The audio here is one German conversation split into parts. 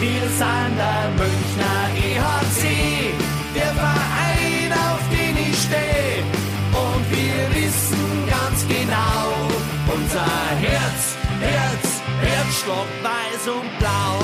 Wir sind der Münchner EHC, der Verein, auf den ich stehe. Und wir wissen ganz genau, unser Herz, Herz, Herzstock weiß und blau.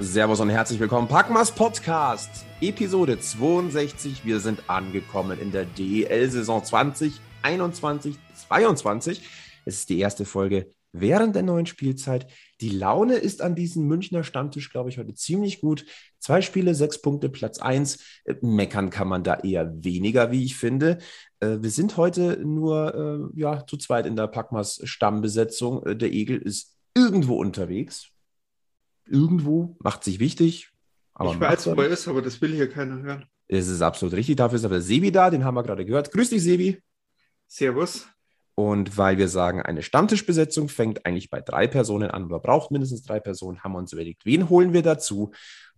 Servus und herzlich willkommen. Packmas Podcast, Episode 62. Wir sind angekommen in der DEL-Saison 2021, 22. Es ist die erste Folge während der neuen Spielzeit. Die Laune ist an diesem Münchner Stammtisch, glaube ich, heute ziemlich gut. Zwei Spiele, sechs Punkte, Platz eins. Äh, meckern kann man da eher weniger, wie ich finde. Äh, wir sind heute nur äh, ja, zu zweit in der Packmas Stammbesetzung. Der Egel ist irgendwo unterwegs. Irgendwo, macht sich wichtig. Ich weiß, wo er ist, aber das will hier keiner hören. Es ist absolut richtig. Dafür ist aber Sebi da, den haben wir gerade gehört. Grüß dich, Sebi. Servus. Und weil wir sagen, eine Stammtischbesetzung fängt eigentlich bei drei Personen an oder braucht mindestens drei Personen, haben wir uns überlegt, wen holen wir dazu?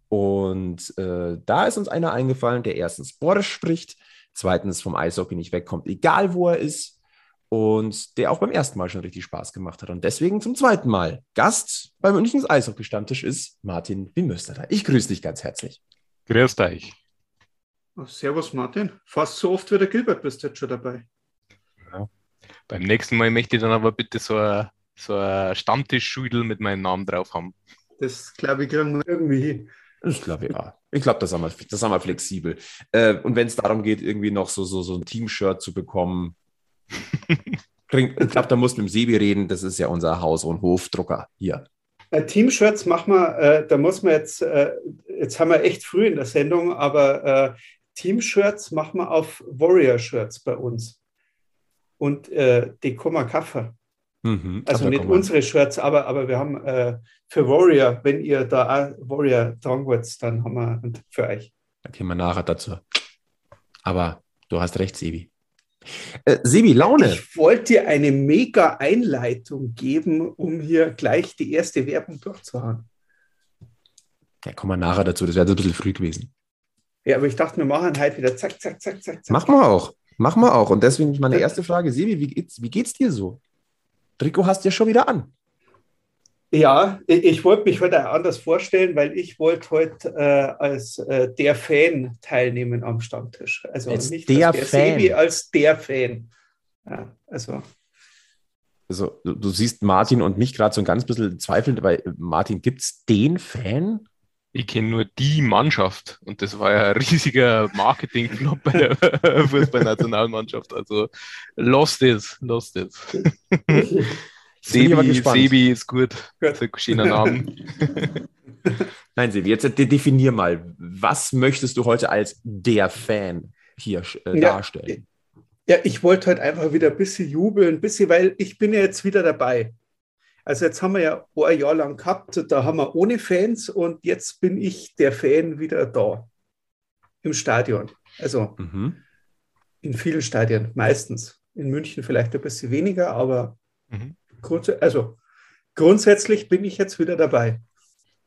Und äh, da ist uns einer eingefallen, der erstens Boris spricht, zweitens vom Eishockey nicht wegkommt, egal wo er ist, und der auch beim ersten Mal schon richtig Spaß gemacht hat. Und deswegen zum zweiten Mal Gast beim Münchens Eishockey-Stammtisch ist Martin Wimösterter. Ich grüße dich ganz herzlich. Grüß dich. Servus Martin. Fast so oft wie der Gilbert bist du jetzt schon dabei. Beim nächsten Mal möchte ich dann aber bitte so ein, so ein Stammtischschüdel mit meinem Namen drauf haben. Das glaube ich, kriegen wir irgendwie hin. Ich glaube ja. Ich glaube, das, haben wir, das haben wir flexibel. Äh, und wenn es darum geht, irgendwie noch so, so, so ein Team-Shirt zu bekommen, ich glaube, da muss mit dem Sebi reden. Das ist ja unser Haus- und Hofdrucker hier. Äh, Team-Shirts machen wir, äh, da muss man jetzt, äh, jetzt haben wir echt früh in der Sendung, aber äh, Team-Shirts machen wir auf Warrior-Shirts bei uns und äh, die Koma Kaffer. Mhm, also nicht unsere Shirts, aber, aber wir haben äh, für Warrior, wenn ihr da Warrior tragen wollt, dann haben wir für euch. Da gehen wir nachher dazu. Aber du hast recht, Sebi. Äh, Sebi, Laune. Ich wollte dir eine mega Einleitung geben, um hier gleich die erste Werbung durchzuhauen. Ja, kommen wir nachher dazu. Das wäre ein bisschen früh gewesen. Ja, aber ich dachte, wir machen halt wieder zack, zack, zack, zack, zack. Machen wir auch. Machen wir auch. Und deswegen meine erste Frage, Sebi, wie geht's, wie geht's dir so? Trikot hast du ja schon wieder an. Ja, ich wollte mich heute anders vorstellen, weil ich wollte heute äh, als äh, der Fan teilnehmen am Stammtisch. Also als nicht der, als der Fan. Sebi, als der Fan. Ja, also. Also, du, du siehst Martin und mich gerade so ein ganz bisschen zweifelnd, weil Martin, gibt es den Fan? Ich kenne nur die Mannschaft und das war ja ein riesiger Marketing-Flop bei der Fußballnationalmannschaft. Also lost is, lost is. Sebi, Sebi ist gut. Das ist ein schöner Name. Nein, Sebi, jetzt definier mal, was möchtest du heute als der Fan hier äh, ja, darstellen? Ja, ich wollte heute einfach wieder ein bisschen jubeln, ein bisschen, weil ich bin ja jetzt wieder dabei. Also jetzt haben wir ja ein Jahr lang gehabt, da haben wir ohne Fans und jetzt bin ich der Fan wieder da im Stadion. Also mhm. in vielen Stadien, meistens. In München vielleicht ein bisschen weniger, aber mhm. also grundsätzlich bin ich jetzt wieder dabei.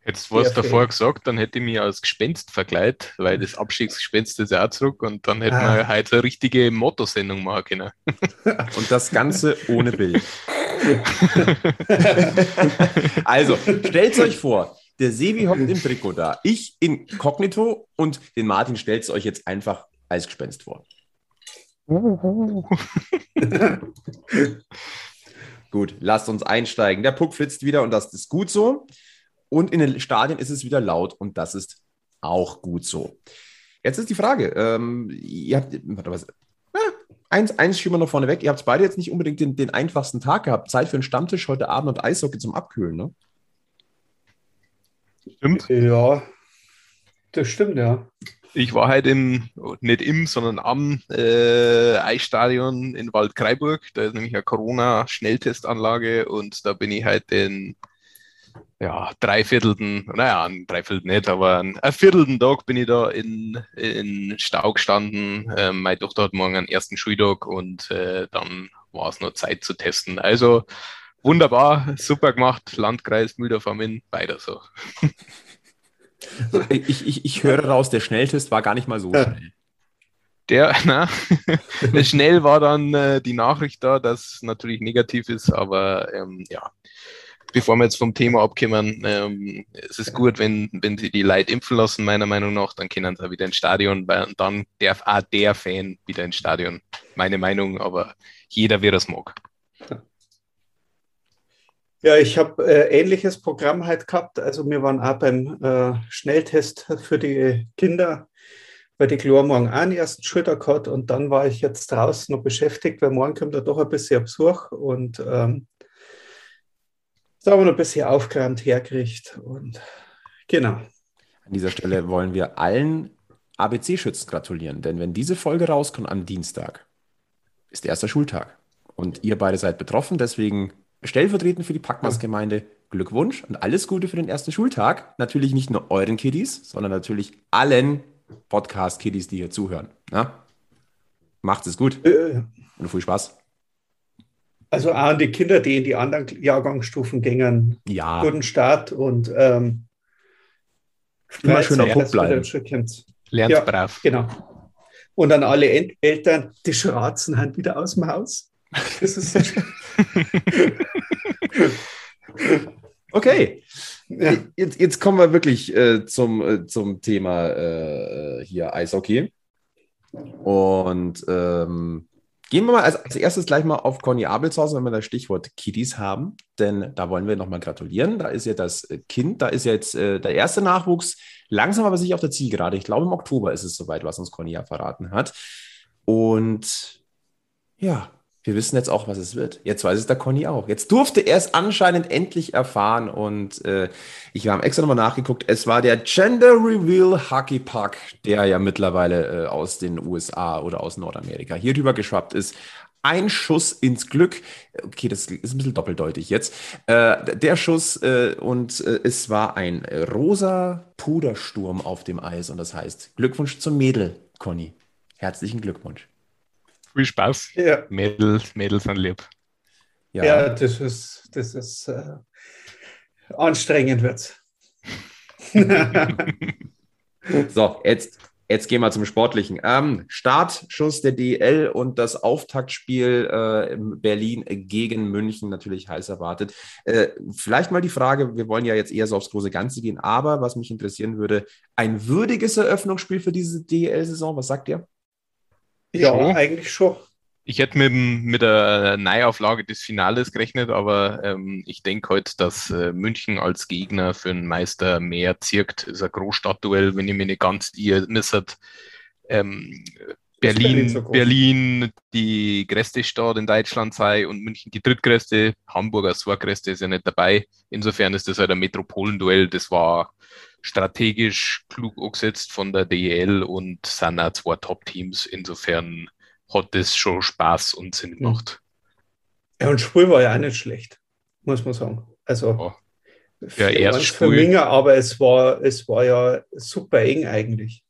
Du was davor gesagt, dann hätte ich mich als Gespenst verkleidet, weil das Abstiegsgespenst ist ja auch zurück und dann hätten ah. wir heute eine richtige Motto-Sendung machen können. und das Ganze ohne Bild. also, stellt euch vor, der Sebi hockt im Trikot da, ich inkognito und den Martin stellt es euch jetzt einfach als Gespenst vor. gut, lasst uns einsteigen. Der Puck flitzt wieder und das ist gut so. Und in den Stadien ist es wieder laut und das ist auch gut so. Jetzt ist die Frage, ähm, ihr habt, warte, was, eins, eins schieben wir noch vorne weg. Ihr habt beide jetzt nicht unbedingt den, den einfachsten Tag gehabt. Zeit für einen Stammtisch heute Abend und Eishockey zum Abkühlen, ne? Stimmt. Ja, das stimmt, ja. Ich war halt im, nicht im, sondern am äh, Eisstadion in Waldkraiburg. Da ist nämlich eine Corona-Schnelltestanlage und da bin ich halt den ja, dreiviertelten, naja, ein Dreiviertel nicht, aber ein, ein viertelten Tag bin ich da in, in Stau gestanden. Ähm, meine Tochter hat morgen einen ersten Schultag und äh, dann war es noch Zeit zu testen. Also wunderbar, super gemacht, Landkreis Mühldorf am Inn, weiter so. Ich, ich, ich höre raus, der Schnelltest war gar nicht mal so schnell. Der, na, schnell war dann äh, die Nachricht da, dass natürlich negativ ist, aber ähm, ja, bevor wir jetzt vom Thema abkommen, ähm, es ist gut, wenn, wenn sie die Leute impfen lassen, meiner Meinung nach, dann können sie wieder ins Stadion, weil dann darf auch der Fan wieder ins Stadion. Meine Meinung, aber jeder, wie es mag. Ja, ich habe äh, ähnliches Programm halt gehabt. Also wir waren auch beim äh, Schnelltest für die Kinder, weil die Chlor morgen auch einen ersten Schultag gehabt und dann war ich jetzt draußen noch beschäftigt, weil morgen kommt da doch ein bisschen Besuch und ähm, da haben wir noch ein bisschen aufgeräumt hergerichtet und genau. An dieser Stelle wollen wir allen ABC-Schützen gratulieren, denn wenn diese Folge rauskommt am Dienstag, ist der erste Schultag und ihr beide seid betroffen, deswegen stellvertretend für die Packmas-Gemeinde Glückwunsch und alles Gute für den ersten Schultag. Natürlich nicht nur euren Kiddies, sondern natürlich allen Podcast-Kiddies, die hier zuhören. Na? Macht es gut Äh, und viel Spaß. Also auch an die Kinder, die in die anderen Jahrgangsstufen gingen, Ja, guten Start und ähm, Immer schön dass wieder bleiben. Lernt Ja. brav. Genau. Und an alle El Eltern, die schratzen halt wieder aus dem Haus. Das ist okay. ja. Jetzt, jetzt kommen wir wirklich äh, zum, äh, zum Thema äh, hier Eishockey. Und ähm, gehen wir mal als, als erstes gleich mal auf Conny Abelshausen, wenn wir das Stichwort Kiddies haben. Denn da wollen wir nochmal gratulieren. Da ist ja das äh, Kind, da ist jetzt äh, der erste Nachwuchs langsam aber sicher auf der Zielgerade. Ich glaube, im Oktober ist es soweit, was uns Conny ja verraten hat. Und ja, wir wissen jetzt auch, was es wird. Jetzt weiß es der Conny auch. Jetzt durfte er es anscheinend endlich erfahren und äh, ich habe extra nochmal nachgeguckt. Es war der Gender Reveal Hockey Puck, der ja mittlerweile äh, aus den USA oder aus Nordamerika hier rüber geschwappt ist. Ein Schuss ins Glück. Okay, das ist ein bisschen doppeldeutig jetzt. Äh, der Schuss äh, und äh, es war ein rosa Pudersturm auf dem Eis und das heißt Glückwunsch zum Mädel, Conny. Herzlichen Glückwunsch. Viel Spaß. Ja, Mädels, Mädels sind lieb. ja. das ist, das ist äh, anstrengend wird's. So, jetzt, jetzt gehen wir zum Sportlichen. Ähm, Startschuss der DL und das Auftaktspiel äh, in Berlin gegen München natürlich heiß erwartet. Äh, vielleicht mal die Frage, wir wollen ja jetzt eher so aufs große Ganze gehen, aber was mich interessieren würde, ein würdiges Eröffnungsspiel für diese DL-Saison, was sagt ihr? Ja, Schon. eigentlich schon. Ich hätte mit, mit der Neuauflage des Finales gerechnet, aber ähm, ich denke halt, dass äh, München als Gegner für einen Meister mehr zirkt. Ist ein Großstadtduell, wenn ich mich nicht ganz irre. Ähm, Berlin Berlin, so? Berlin die größte Stadt in Deutschland sei und München die drittgrößte. Hamburg als zweitgrößte ist ja nicht dabei. Insofern ist das halt ein Metropolenduell. Das war strategisch klug umgesetzt von der DEL und sind auch zwei Top-Teams. Insofern hat das schon Spaß und Sinn gemacht. Ja, und Spiel war ja auch nicht schlecht, muss man sagen. Also Ja. für, Ja, erst für. Minger, aber es war, es war ja super eng eigentlich.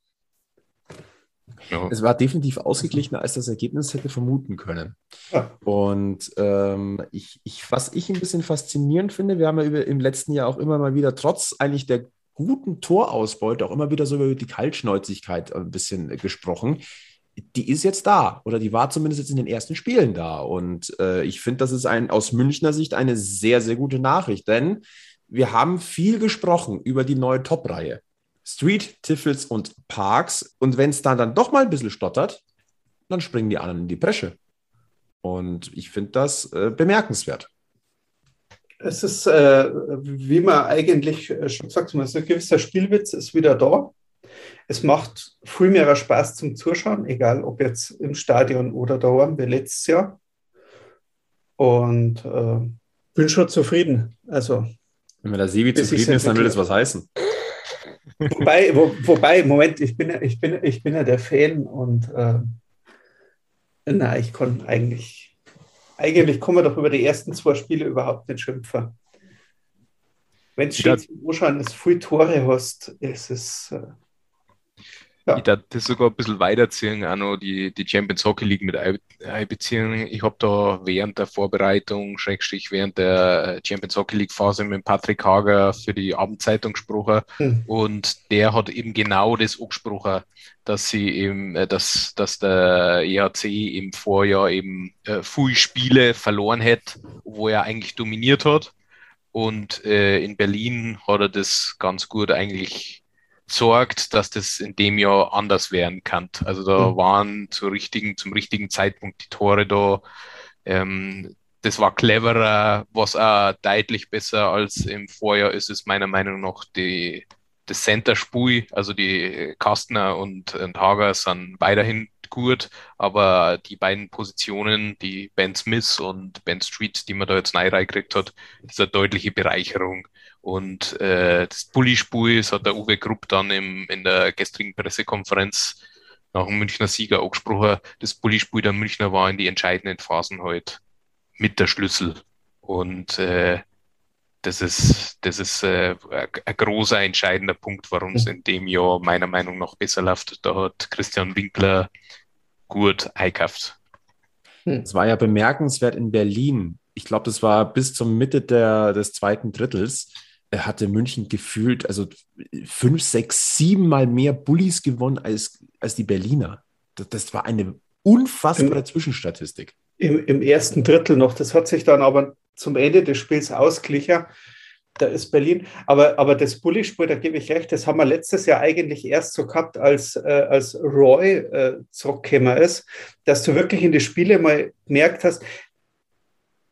Ja. Es war definitiv ausgeglichener, als das Ergebnis hätte vermuten können. Ja. Und ähm, ich, ich, was ich ein bisschen faszinierend finde, wir haben ja über, im letzten Jahr auch immer mal wieder, trotz eigentlich der guten Torausbeute, auch immer wieder so über die Kaltschnäuzigkeit ein bisschen äh, gesprochen. Die ist jetzt da oder die war zumindest jetzt in den ersten Spielen da. Und äh, ich finde, das ist ein, aus Münchner Sicht eine sehr, sehr gute Nachricht, denn wir haben viel gesprochen über die neue Top-Reihe. Street, Tiffels und Parks. Und wenn es dann, dann doch mal ein bisschen stottert, dann springen die anderen in die Bresche. Und ich finde das äh, bemerkenswert. Es ist, äh, wie man eigentlich äh, schon gesagt hat, so ein gewisser Spielwitz ist wieder da. Es macht viel mehr Spaß zum Zuschauen, egal ob jetzt im Stadion oder daheim, wie letztes Jahr. Und äh, bin schon zufrieden. Also, Wenn mir der Sebi zufrieden ist, dann will das was heißen. wobei, wo, wobei, Moment, ich bin, ja- ich, bin, ich bin ja der Fan und äh, na, ich kann eigentlich, eigentlich kann man doch über die ersten zwei Spiele überhaupt nicht schimpfen. Wenn es Ja. steht zum Anschauen, dass du viel Tore hast, ist es. Äh, Ja. Ich das sogar ein bisschen weiterziehen, auch noch die, die Champions Hockey League mit ein- einbeziehen. Ich habe da während der Vorbereitung, Schrägstrich während der Champions Hockey League Phase mit Patrick Hager für die Abendzeitung gesprochen hm. und der hat eben genau das angesprochen, dass sie eben, äh, dass, dass der EHC im Vorjahr eben äh, viele Spiele verloren hat, wo er eigentlich dominiert hat. Und äh, in Berlin hat er das ganz gut eigentlich sorgt, dass das in dem Jahr anders werden kann. Also da mhm. waren zur richtigen, zum richtigen Zeitpunkt die Tore da. Ähm, das war cleverer, was auch deutlich besser als im Vorjahr ist es meiner Meinung nach die, das Center-Spui, also die Kastner und, und Hager sind weiterhin gut, aber die beiden Positionen, die Ben Smith und Ben Street, die man da jetzt neu reingekriegt hat, ist eine deutliche Bereicherung. Und äh, das Bulli-Spui, das hat der Uwe Grupp dann im, in der gestrigen Pressekonferenz nach dem Münchner Sieger angesprochen. Das Bulli-Spui der Münchner war in die entscheidenden Phasen heute halt mit der Schlüssel. Und äh, das ist, das ist äh, ein großer entscheidender Punkt, warum es in dem Jahr meiner Meinung nach besser läuft. Da hat Christian Winkler gut eingekauft. Hm. Es war ja bemerkenswert in Berlin. Ich glaube, das war bis zur Mitte der, des zweiten Drittels. Er hatte München gefühlt, also fünf, sechs, sieben Mal mehr Bullies gewonnen als, als die Berliner. Das, das war eine unfassbare Im, Zwischenstatistik. Im, Im ersten Drittel noch. Das hat sich dann aber zum Ende des Spiels ausgeglichen da ist Berlin. Aber, aber das Bulli-Spiel, da gebe ich recht, das haben wir letztes Jahr eigentlich erst so gehabt, als, äh, als Roy äh, zurückgekommen ist, dass du wirklich in die Spiele mal gemerkt hast,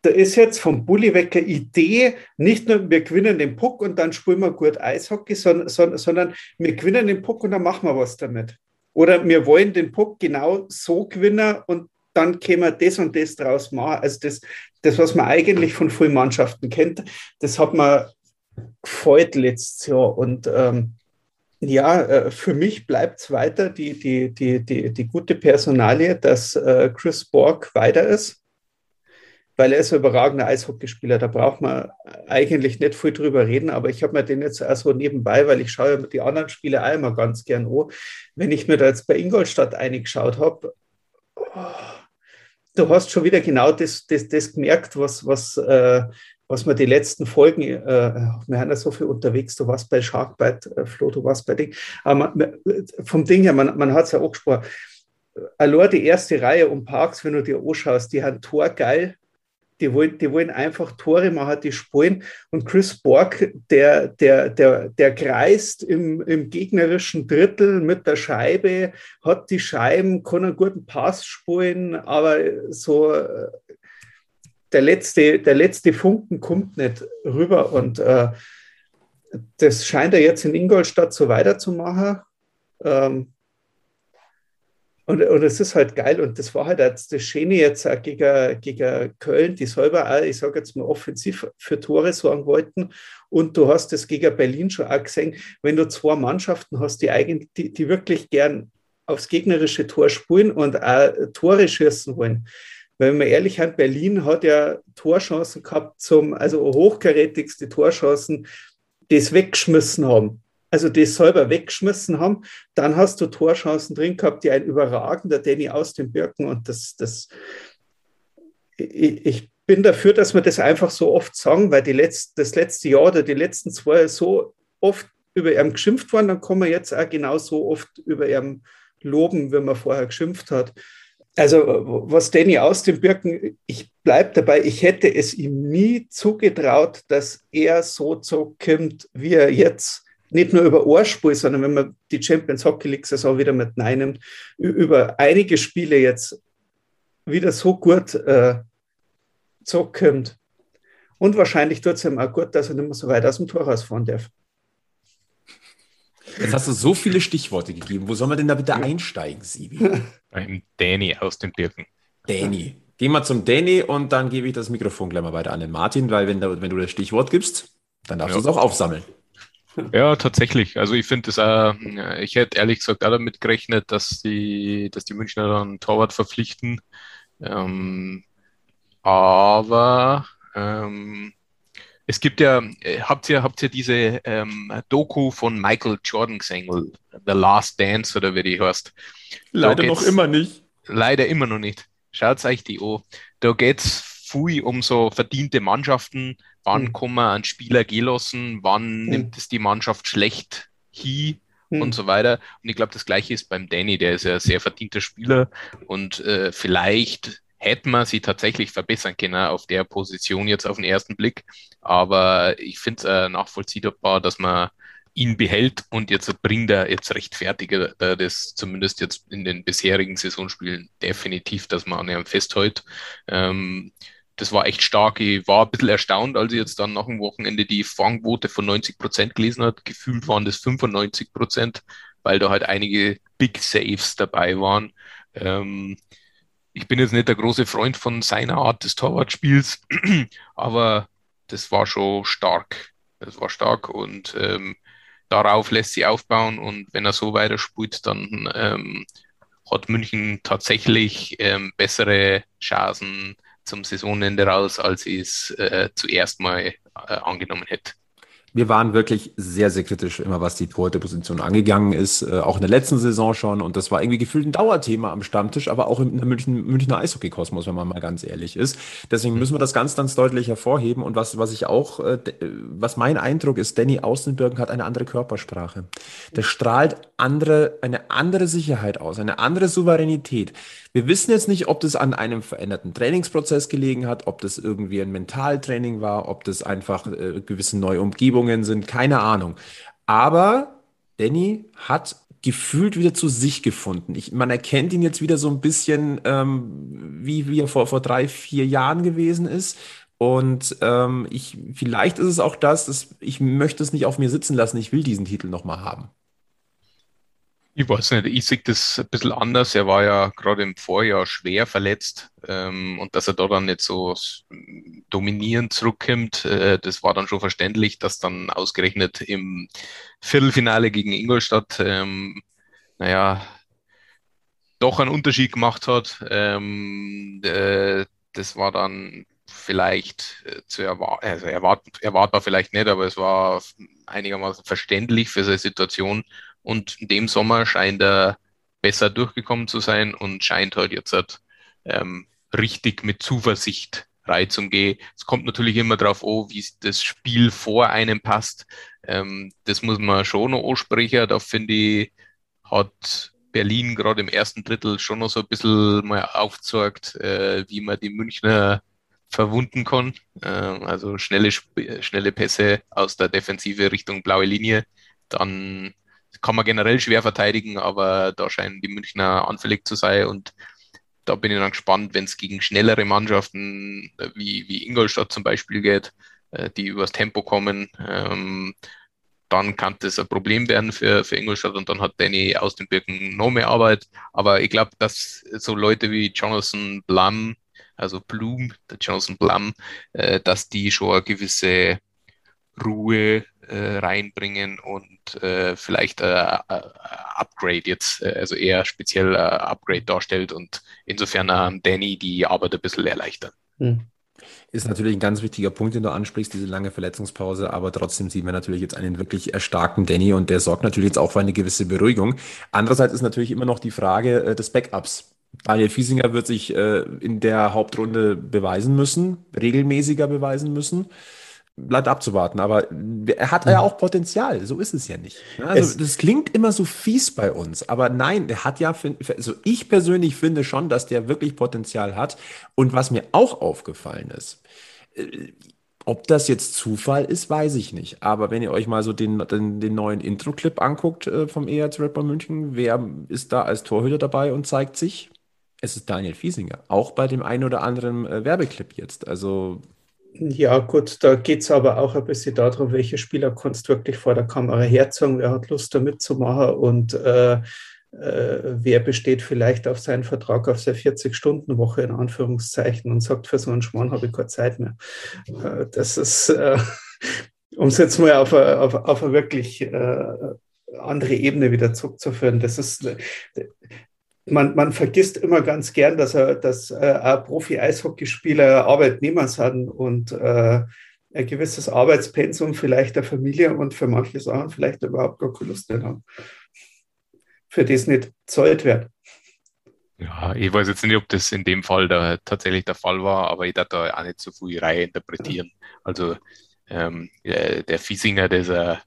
da ist jetzt vom Bulli weg eine Idee, nicht nur wir gewinnen den Puck und dann spielen wir gut Eishockey, sondern, sondern, sondern wir gewinnen den Puck und dann machen wir was damit. Oder wir wollen den Puck genau so gewinnen und dann können wir das und das draus machen. Also das, das, was man eigentlich von vielen Mannschaften kennt, das hat man gefreut letztes Jahr. Und ähm, ja, äh, für mich bleibt es weiter die, die, die, die, die gute Personalie, dass äh, Chris Borg weiter ist, weil er ist ein überragender Eishockeyspieler. Da braucht man eigentlich nicht viel drüber reden, aber ich habe mir den jetzt auch so nebenbei, weil ich schaue die anderen Spiele immer ganz gern an. Wenn ich mir da jetzt bei Ingolstadt eingeschaut habe, oh, du hast schon wieder genau das, das, das gemerkt, was, was, äh, was wir die letzten Folgen, äh, wir haben ja so viel unterwegs, du warst bei Sharkbite, äh, Flo, du warst bei Ding, aber man, vom Ding her, man, man hat es ja auch gesprochen, allein die erste Reihe um Parks, wenn du dir anschaust, die haben Tor geil, die wollen, die wollen einfach Tore machen, die spielen. Und Chris Borg, der, der, der, der kreist im, im gegnerischen Drittel mit der Scheibe, hat die Scheiben, kann einen guten Pass spielen, aber so der letzte, der letzte Funken kommt nicht rüber. Und äh, das scheint er jetzt in Ingolstadt so weiterzumachen. Ähm, und, und es ist halt geil und das war halt das Schöne jetzt auch gegen, gegen Köln, die selber auch, ich sage jetzt mal, offensiv für Tore sorgen wollten. Und du hast das gegen Berlin schon auch gesehen, wenn du zwei Mannschaften hast, die, eigentlich, die, die wirklich gern aufs gegnerische Tor spielen und auch Tore schießen wollen. Wenn wir ehrlich sind, Berlin hat ja Torchancen gehabt zum, also hochkarätigste Torchancen, die es weggeschmissen haben also das selber weggeschmissen haben. Dann hast du Torchancen drin gehabt, die ein überragender Danny aus den Birken und das, das ich, bin dafür, dass wir das einfach so oft sagen, weil die letzte, das letzte Jahr oder die letzten zwei so oft über ihn geschimpft worden, dann kommen wir jetzt auch genauso oft über ihn loben, wie man vorher geschimpft hat. Also was Danny aus den Birken, ich bleibe dabei, ich hätte es ihm nie zugetraut, dass er so zurückkommt, wie er jetzt nicht nur über Ohrspur, sondern wenn man die Champions Hockey League Saison wieder mit reinnimmt, über einige Spiele jetzt wieder so gut äh, zurückkommt. Und wahrscheinlich tut es ihm auch gut, dass er nicht mehr so weit aus dem Tor rausfahren darf. Jetzt hast du so viele Stichworte gegeben. Wo soll man denn da bitte einsteigen, Sibi? Beim Danny aus den Birken. Danny. Gehen wir zum Danny und dann gebe ich das Mikrofon gleich mal weiter an den Martin, weil wenn, da, wenn du das Stichwort gibst, dann darfst ja. du es auch aufsammeln. Ja, tatsächlich. Also ich finde es äh, ich hätte ehrlich gesagt auch damit gerechnet, dass die, dass die Münchner dann Torwart verpflichten. Ähm, aber ähm, es gibt ja, äh, habt ihr, habt ihr diese ähm, Doku von Michael Jordan gesehen, The Last Dance oder wie die heißt? Leider noch immer nicht. Leider immer noch nicht. Schaut euch die an. Da geht es viel um so verdiente Mannschaften, wann mhm. kann man einen Spieler gehen lassen, wann mhm. nimmt es die Mannschaft schlecht hin mhm. und so weiter. Und ich glaube, das gleiche ist beim Danny, der ist ja ein sehr verdienter Spieler und äh, vielleicht hätte man sie tatsächlich verbessern können auf der Position jetzt auf den ersten Blick. Aber ich finde es äh, nachvollziehbar, dass man ihn behält und jetzt bringt er, jetzt rechtfertigt er das zumindest jetzt in den bisherigen Saisonspielen definitiv, dass man an ihm festhält. Ähm, das war echt stark. Ich war ein bisschen erstaunt, als ich jetzt dann nach dem Wochenende die Fangquote von 90 Prozent gelesen hat. Gefühlt waren das 95 Prozent, weil da halt einige Big Saves dabei waren. Ähm, ich bin jetzt nicht der große Freund von seiner Art des Torwartspiels, aber das war schon stark. Das war stark und ähm, darauf lässt sie aufbauen und wenn er so weiterspielt, dann ähm, hat München tatsächlich ähm, bessere Chancen zum Saisonende raus, als ich es äh, zuerst mal äh, angenommen hätte wir waren wirklich sehr, sehr kritisch immer, was die Torhüterposition angegangen ist, äh, auch in der letzten Saison schon. Und das war irgendwie gefühlt ein Dauerthema am Stammtisch, aber auch im München, Münchner Eishockey-Kosmos, wenn man mal ganz ehrlich ist. Deswegen müssen wir das ganz, ganz deutlich hervorheben. Und was, was ich auch, äh, was mein Eindruck ist, Danny Außenbirken hat eine andere Körpersprache. Der strahlt andere, eine andere Sicherheit aus, eine andere Souveränität. Wir wissen jetzt nicht, ob das an einem veränderten Trainingsprozess gelegen hat, ob das irgendwie ein Mentaltraining war, ob das einfach äh, gewisse neue Umgebungen sind, keine Ahnung. Aber Danny hat gefühlt wieder zu sich gefunden. Ich, man erkennt ihn jetzt wieder so ein bisschen, ähm, wie, wie er vor, vor drei, vier Jahren gewesen ist. Und ähm, ich, vielleicht ist es auch das, dass ich möchte es nicht auf mir sitzen lassen. Ich will diesen Titel nochmal haben. Ich weiß nicht, ich sehe das ein bisschen anders. Er war ja gerade im Vorjahr schwer verletzt ähm, und dass er da dann nicht so dominierend zurückkommt, äh, das war dann schon verständlich, dass dann ausgerechnet im Viertelfinale gegen Ingolstadt, ähm, naja, doch einen Unterschied gemacht hat. Ähm, äh, das war dann vielleicht äh, zu erwarten, also erwart erwartbar vielleicht nicht, aber es war einigermaßen verständlich für seine Situation und in dem Sommer scheint er besser durchgekommen zu sein und scheint halt jetzt halt, ähm, richtig mit Zuversicht reinzugehen. Es kommt natürlich immer darauf an, wie das Spiel vor einem passt. Ähm, das muss man schon noch ansprechen. Da finde ich, hat Berlin gerade im ersten Drittel schon noch so ein bisschen mal aufgezeigt, äh, wie man die Münchner verwunden kann. Äh, also schnelle, schnelle Pässe aus der Defensive Richtung blaue Linie. Dann kann man generell schwer verteidigen, aber da scheinen die Münchner anfällig zu sein und da bin ich dann gespannt, wenn es gegen schnellere Mannschaften äh, wie, wie Ingolstadt zum Beispiel geht, äh, die übers Tempo kommen, ähm, dann kann das ein Problem werden für, für Ingolstadt und dann hat Danny aus den Birken noch mehr Arbeit. Aber ich glaube, dass so Leute wie Jonathan Blum, also Blum, der Jonathan Blum, äh, dass die schon eine gewisse Ruhe äh, reinbringen und äh, vielleicht äh, äh Upgrade jetzt, äh, also eher speziell äh, Upgrade darstellt und insofern ähm, Danny die Arbeit ein bisschen erleichtern. Hm. Ist natürlich ein ganz wichtiger Punkt, den du ansprichst, diese lange Verletzungspause, aber trotzdem sehen wir natürlich jetzt einen wirklich erstarkten Danny und der sorgt natürlich jetzt auch für eine gewisse Beruhigung. Andererseits ist natürlich immer noch die Frage äh, des Backups. Daniel Fiesinger wird sich äh, in der Hauptrunde beweisen müssen, regelmäßiger beweisen müssen bleibt abzuwarten. Aber er hat ja auch Potenzial. So ist es ja nicht. Also, das klingt immer so fies bei uns. Aber nein, der hat ja, also ich persönlich finde schon, dass der wirklich Potenzial hat. Und was mir auch aufgefallen ist, äh, ob das jetzt Zufall ist, weiß ich nicht. Aber wenn ihr euch mal so den, den, den neuen Intro-Clip anguckt äh, vom Red Bull München, wer ist da als Torhüter dabei und zeigt sich? Es ist Daniel Fiesinger. Auch bei dem einen oder anderen äh, Werbeclip jetzt. Also ja, gut, da geht es aber auch ein bisschen darum, welche Spieler du wirklich vor der Kamera herzeigen, wer hat Lust da mitzumachen und äh, äh, wer besteht vielleicht auf seinen Vertrag auf seine 40-Stunden-Woche in Anführungszeichen und sagt, für so einen Schmarrn habe ich keine Zeit mehr. Äh, das ist, äh, um es jetzt mal auf eine, auf, auf eine wirklich äh, andere Ebene wieder zurückzuführen, das ist, man, man vergisst immer ganz gern, dass, er, dass äh, Profi-Eishockeyspieler Arbeitnehmer sind und äh, ein gewisses Arbeitspensum vielleicht der Familie und für manche Sachen vielleicht überhaupt gar keine Lust haben. Für das nicht zahlt wird. Ja, ich weiß jetzt nicht, ob das in dem Fall da tatsächlich der Fall war, aber ich darf da auch nicht so viel Reihe interpretieren. Also ähm, äh, der Fiesinger, der ist ein,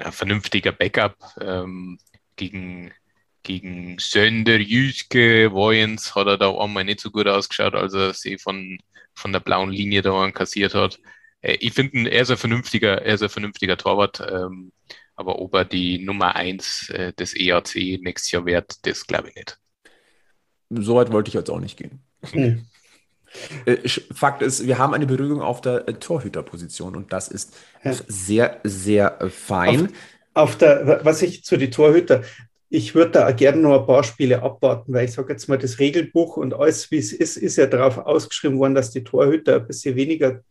ein vernünftiger Backup ähm, gegen gegen Sönder, Jüske, Wojens hat er da einmal nicht so gut ausgeschaut, als er sie von, von der blauen Linie da kassiert hat. Äh, ich finde, er ist ein vernünftiger, er ist ein vernünftiger Torwart. Ähm, aber ob er die Nummer 1 äh, des EAC nächstes Jahr wird, das glaube ich nicht. Soweit wollte ich jetzt auch nicht gehen. Äh, Fakt ist, wir haben eine Berührung auf der äh, Torhüterposition und das ist ja. sehr, sehr fein. Auf, auf, der, was ich zu den Torhüter, ich würde da gerne noch ein paar Spiele abwarten, weil ich sage jetzt mal, das Regelbuch und alles, wie es ist, ist ja darauf ausgeschrieben worden, dass die Torhüter ein bisschen weniger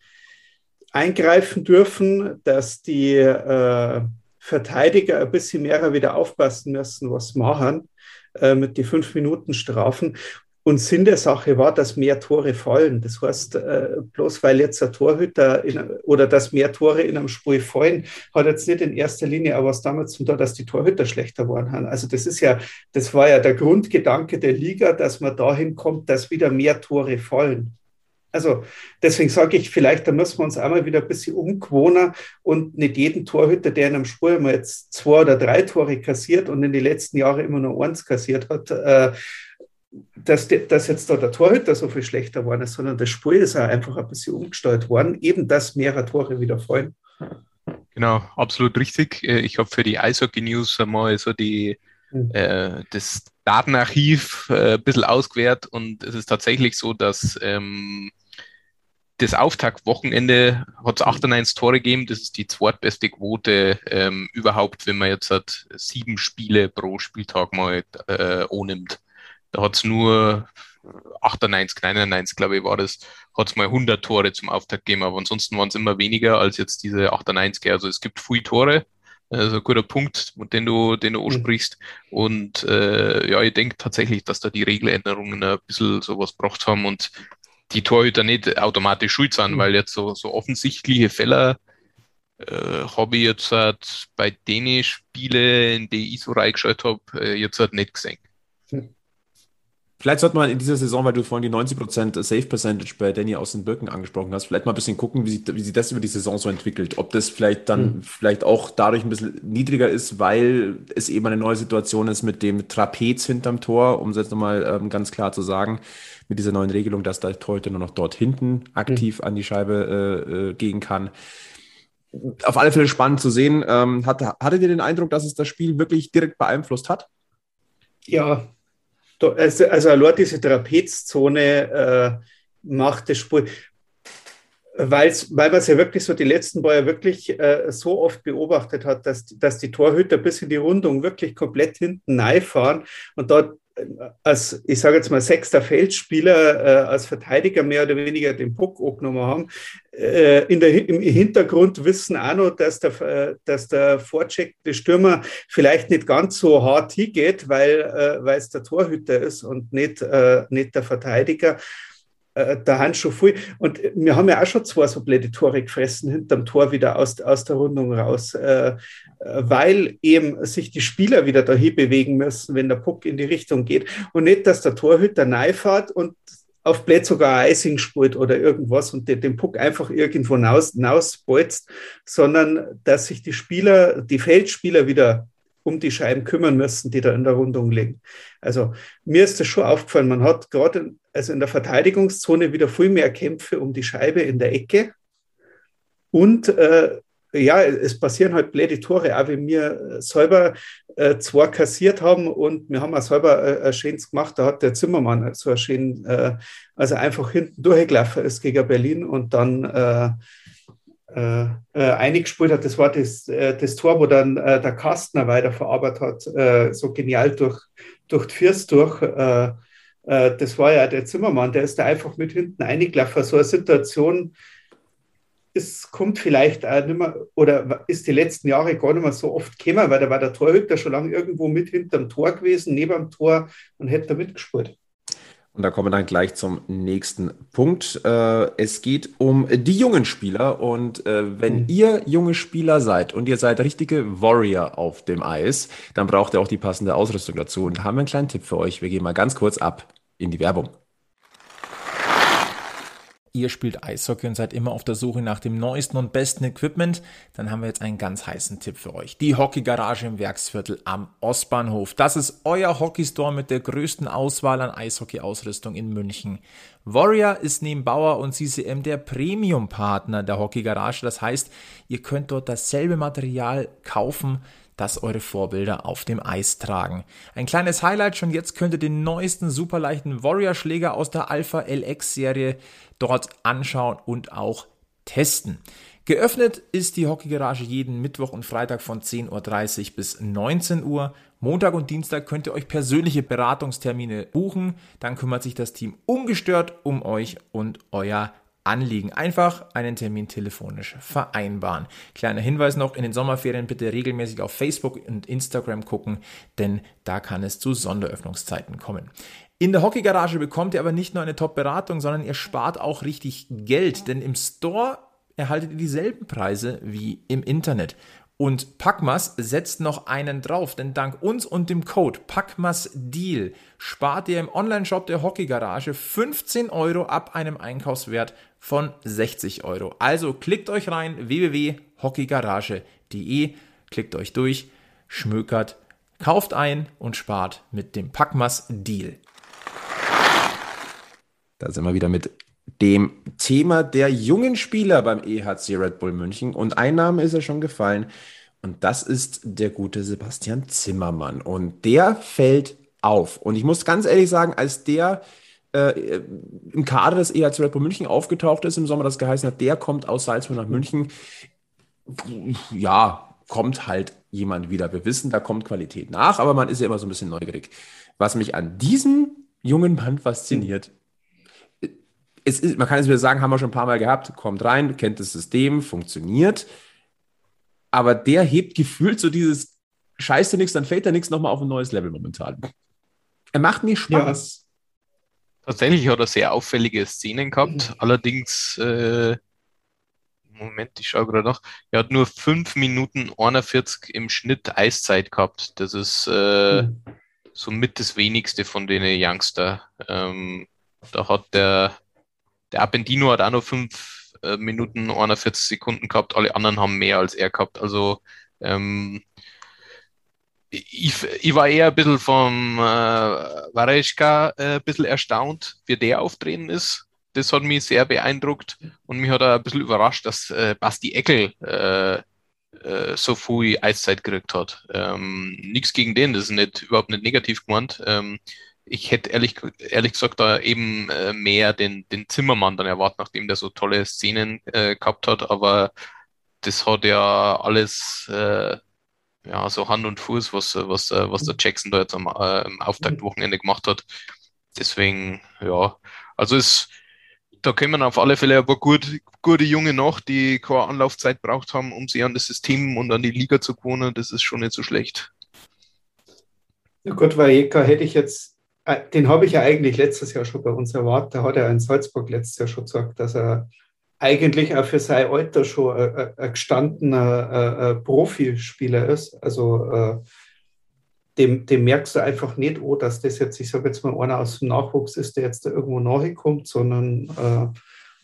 eingreifen dürfen, dass die äh, Verteidiger ein bisschen mehr wieder aufpassen müssen, was machen äh, mit den fünf Minuten Strafen. Und Sinn der Sache war, dass mehr Tore fallen. Das heißt, äh, bloß weil jetzt der Torhüter in, oder dass mehr Tore in einem Spiel fallen, hat jetzt nicht in erster Linie aber was damit zu tun, dass die Torhüter schlechter waren. Also das ist ja, das war ja der Grundgedanke der Liga, dass man dahin kommt, dass wieder mehr Tore fallen. Also deswegen sage ich, vielleicht, da müssen wir uns einmal wieder ein bisschen umgewohnen und nicht jeden Torhüter, der in einem Spiel mal jetzt zwei oder drei Tore kassiert und in den letzten Jahren immer nur eins kassiert hat, äh, dass, dass jetzt da der Torhüter so viel schlechter geworden ist, sondern das Spiel ist auch einfach ein bisschen umgestellt worden, eben dass mehrere Tore wieder fallen. Genau, absolut richtig. Äh, ich habe für die Eishockey News einmal so die, mhm. äh, das Datenarchiv äh, ein bisschen ausgewertet und es ist tatsächlich so, dass ähm, das Auftaktwochenende hat es 98 Tore gegeben. Das ist die zweitbeste Quote ähm, überhaupt, wenn man jetzt hat sieben Spiele pro Spieltag mal äh, nimmt. Da hat es nur 98, 99, glaube ich, war das, hat es mal 100 Tore zum Auftakt gegeben, aber ansonsten waren es immer weniger als jetzt diese 98. Also es gibt viele Tore also ein guter Punkt, den du, den du mhm. ansprichst. Und äh, ja, ich denke tatsächlich, dass da die Regeländerungen ein bisschen sowas gebracht haben und die Torhüter nicht automatisch schuld sind, mhm. weil jetzt so, so offensichtliche Fälle äh, habe ich jetzt halt bei den Spielen, in die ich so reingeschaut habe, äh, jetzt halt nicht gesehen. Vielleicht sollte man in dieser Saison, weil du vorhin die 90% Safe Percentage bei Danny aus den Birken angesprochen hast, vielleicht mal ein bisschen gucken, wie sich, wie sich das über die Saison so entwickelt. Ob das vielleicht dann mhm. vielleicht auch dadurch ein bisschen niedriger ist, weil es eben eine neue Situation ist mit dem Trapez hinterm Tor, um es jetzt nochmal ähm, ganz klar zu sagen, mit dieser neuen Regelung, dass der Torhüter nur noch dort hinten aktiv mhm. an die Scheibe äh, äh, gehen kann. Auf alle Fälle spannend zu sehen. Ähm, hat, hattet ihr den Eindruck, dass es das Spiel wirklich direkt beeinflusst hat? Ja, also, also allein diese Trapezzone äh, macht das Spiel, weil's, weil man es ja wirklich so die letzten Jahre wirklich äh, so oft beobachtet hat, dass, dass die Torhüter bis in die Rundung wirklich komplett hinten fahren und dort als, ich sage jetzt mal, sechster Feldspieler äh, als Verteidiger mehr oder weniger den Puck angenommen haben. Äh, in der, Im Hintergrund wissen auch noch, dass der, äh, dass der vorcheckte Stürmer vielleicht nicht ganz so hart hingeht, weil, äh, weil es der Torhüter ist und nicht, äh, nicht der Verteidiger äh, der Handschuh viel. Und wir haben ja auch schon zwei so blöde Tore gefressen hinterm Tor wieder aus, aus der Rundung raus, äh, weil eben sich die Spieler wieder dahin bewegen müssen, wenn der Puck in die Richtung geht. Und nicht, dass der Torhüter neifahrt und auf Blät sogar Eising spielt oder irgendwas und den Puck einfach irgendwo hinausbolzt, sondern dass sich die Spieler, die Feldspieler wieder um die Scheiben kümmern müssen, die da in der Rundung liegen. Also mir ist das schon aufgefallen, man hat gerade also in der Verteidigungszone wieder viel mehr Kämpfe um die Scheibe in der Ecke. Und äh, ja, es passieren halt blöde Tore, auch wenn wir selber äh, zwei kassiert haben und wir haben auch selber äh, ein schönes gemacht. Da hat der Zimmermann so ein schön, äh, also einfach hinten durchgelaufen ist gegen Berlin und dann äh, äh, eingespielt hat. Das war das, äh, das Tor, wo dann äh, der Kastner weiterverarbeitet hat, so genial durch, durch die First durch. Das war ja der Zimmermann, der ist da einfach mit hinten eingelaufen. So eine Situation es kommt vielleicht auch nicht mehr, oder ist die letzten Jahre gar nicht mehr so oft gekommen, weil da war der Torhüter schon lange irgendwo mit hinterm Tor gewesen, neben dem Tor und hätte da mitgespielt. Und da kommen wir dann gleich zum nächsten Punkt. Äh, es geht um die jungen Spieler. Und äh, wenn mhm. ihr junge Spieler seid und ihr seid richtige Warrior auf dem Eis, dann braucht ihr auch die passende Ausrüstung dazu. Und da haben wir einen kleinen Tipp für euch. Wir gehen mal ganz kurz ab in die Werbung. Ihr spielt Eishockey und seid immer auf der Suche nach dem neuesten und besten Equipment, dann haben wir jetzt einen ganz heißen Tipp für euch. Die Hockeygarage im Werksviertel am Ostbahnhof. Das ist euer Hockeystore mit der größten Auswahl an Eishockey-Ausrüstung in München. Warrior ist neben Bauer und CCM der Premium-Partner der Hockeygarage. Das heißt, ihr könnt dort dasselbe Material kaufen, das eure Vorbilder auf dem Eis tragen. Ein kleines Highlight, schon jetzt könnt ihr den neuesten superleichten Warrior-Schläger aus der Alpha LX-Serie dort anschauen und auch testen. Geöffnet ist die Hockeygarage jeden Mittwoch und Freitag von 10.30 Uhr bis 19 Uhr. Montag und Dienstag könnt ihr euch persönliche Beratungstermine buchen. Dann kümmert sich das Team ungestört um euch und euer Anliegen. Einfach einen Termin telefonisch vereinbaren. Kleiner Hinweis noch, in den Sommerferien bitte regelmäßig auf Facebook und Instagram gucken, denn da kann es zu Sonderöffnungszeiten kommen. In der Hockeygarage bekommt ihr aber nicht nur eine Top-Beratung, sondern ihr spart auch richtig Geld, denn im Store erhaltet ihr dieselben Preise wie im Internet. Und Packmas setzt noch einen drauf, denn dank uns und dem Code Packmas Deal spart ihr im Onlineshop der Hockeygarage 15 Euro ab einem Einkaufswert von 60 Euro. Also klickt euch rein www.hockeygarage.de, klickt euch durch, schmökert, kauft ein und spart mit dem Packmas Deal. Da sind wir wieder mit dem Thema der jungen Spieler beim EHC Red Bull München. Und ein Name ist ja schon gefallen. Und das ist der gute Sebastian Zimmermann. Und der fällt auf. Und ich muss ganz ehrlich sagen, als der äh, im Kader des EHC Red Bull München aufgetaucht ist im Sommer, das geheißen hat, der kommt aus Salzburg nach München. Ja, kommt halt jemand wieder. Wir wissen, da kommt Qualität nach, aber man ist ja immer so ein bisschen neugierig. Was mich an diesem jungen Mann fasziniert, es ist, man kann es wieder sagen, haben wir schon ein paar Mal gehabt, kommt rein, kennt das System, funktioniert, aber der hebt gefühlt so dieses Scheiße nichts, dann fällt da nichts nochmal auf ein neues Level momentan. Er macht mir Spaß. Ja. Tatsächlich hat er sehr auffällige Szenen gehabt, mhm. allerdings, äh, Moment, ich schaue gerade noch, er hat nur 5 Minuten 41 im Schnitt Eiszeit gehabt. Das ist äh, mhm. somit das wenigste von den Youngster. Ähm, da hat der der Appendino hat auch noch 5 äh, Minuten 41 Sekunden gehabt, alle anderen haben mehr als er gehabt. Also ähm, ich, ich war eher ein bisschen vom äh, Wareschka äh, ein bisschen erstaunt, wie der auftreten ist. Das hat mich sehr beeindruckt und mich hat auch ein bisschen überrascht, dass äh, Basti Eckel äh, äh, so viel Eiszeit gekriegt hat. Ähm, Nichts gegen den, das ist nicht, überhaupt nicht negativ gemeint. Ähm, ich hätte ehrlich, ehrlich gesagt da eben äh, mehr den, den Zimmermann dann erwartet, nachdem der so tolle Szenen äh, gehabt hat, aber das hat ja alles ja so Hand und Fuß, was, was, was der Jackson da jetzt am, äh, Auftaktwochenende gemacht hat. Deswegen, ja, also es, da kommen auf alle Fälle aber gut, gute Junge noch, die keine Anlaufzeit braucht haben, um sie an das System und an die Liga zu gewohnen. Das ist schon nicht so schlecht. Ja gut, Vajeka hätte ich jetzt äh, den habe ich ja eigentlich letztes Jahr schon bei uns erwartet. Da hat er in Salzburg letztes Jahr schon gesagt, dass er eigentlich auch für sein Alter schon ein, ein gestandener ein, ein Profispieler ist. Also äh, dem, dem, merkst du einfach nicht, oh, dass das jetzt, ich sage jetzt mal, einer aus dem Nachwuchs ist, der jetzt da irgendwo nachkommt, sondern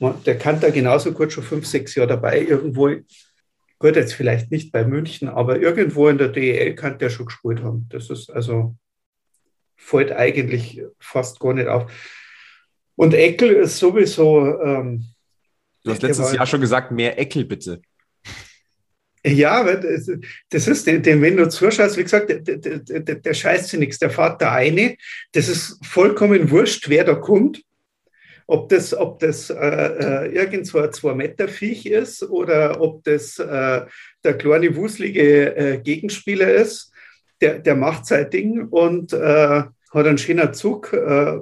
äh, der kann da genauso gut schon fünf, sechs Jahre dabei. Irgendwo, gut, jetzt vielleicht nicht bei München, aber irgendwo in der DEL kann der schon gespielt haben. Das ist also fällt eigentlich fast gar nicht auf. Und Eckel ist sowieso. Ähm, du hast letztes Jahr schon gesagt, mehr Eckel bitte. Ja, das ist, den, wenn du zuschaust, wie gesagt, der, der, der, der scheißt sich nichts, der fährt da eine. Das ist vollkommen wurscht, wer da kommt. Ob das, ob das äh, äh irgend so ein Zwei-Meter-Viech ist oder ob das äh, der kleine, wuselige äh, Gegenspieler ist der, der macht sein Ding und äh, hat einen schönen Zug, äh,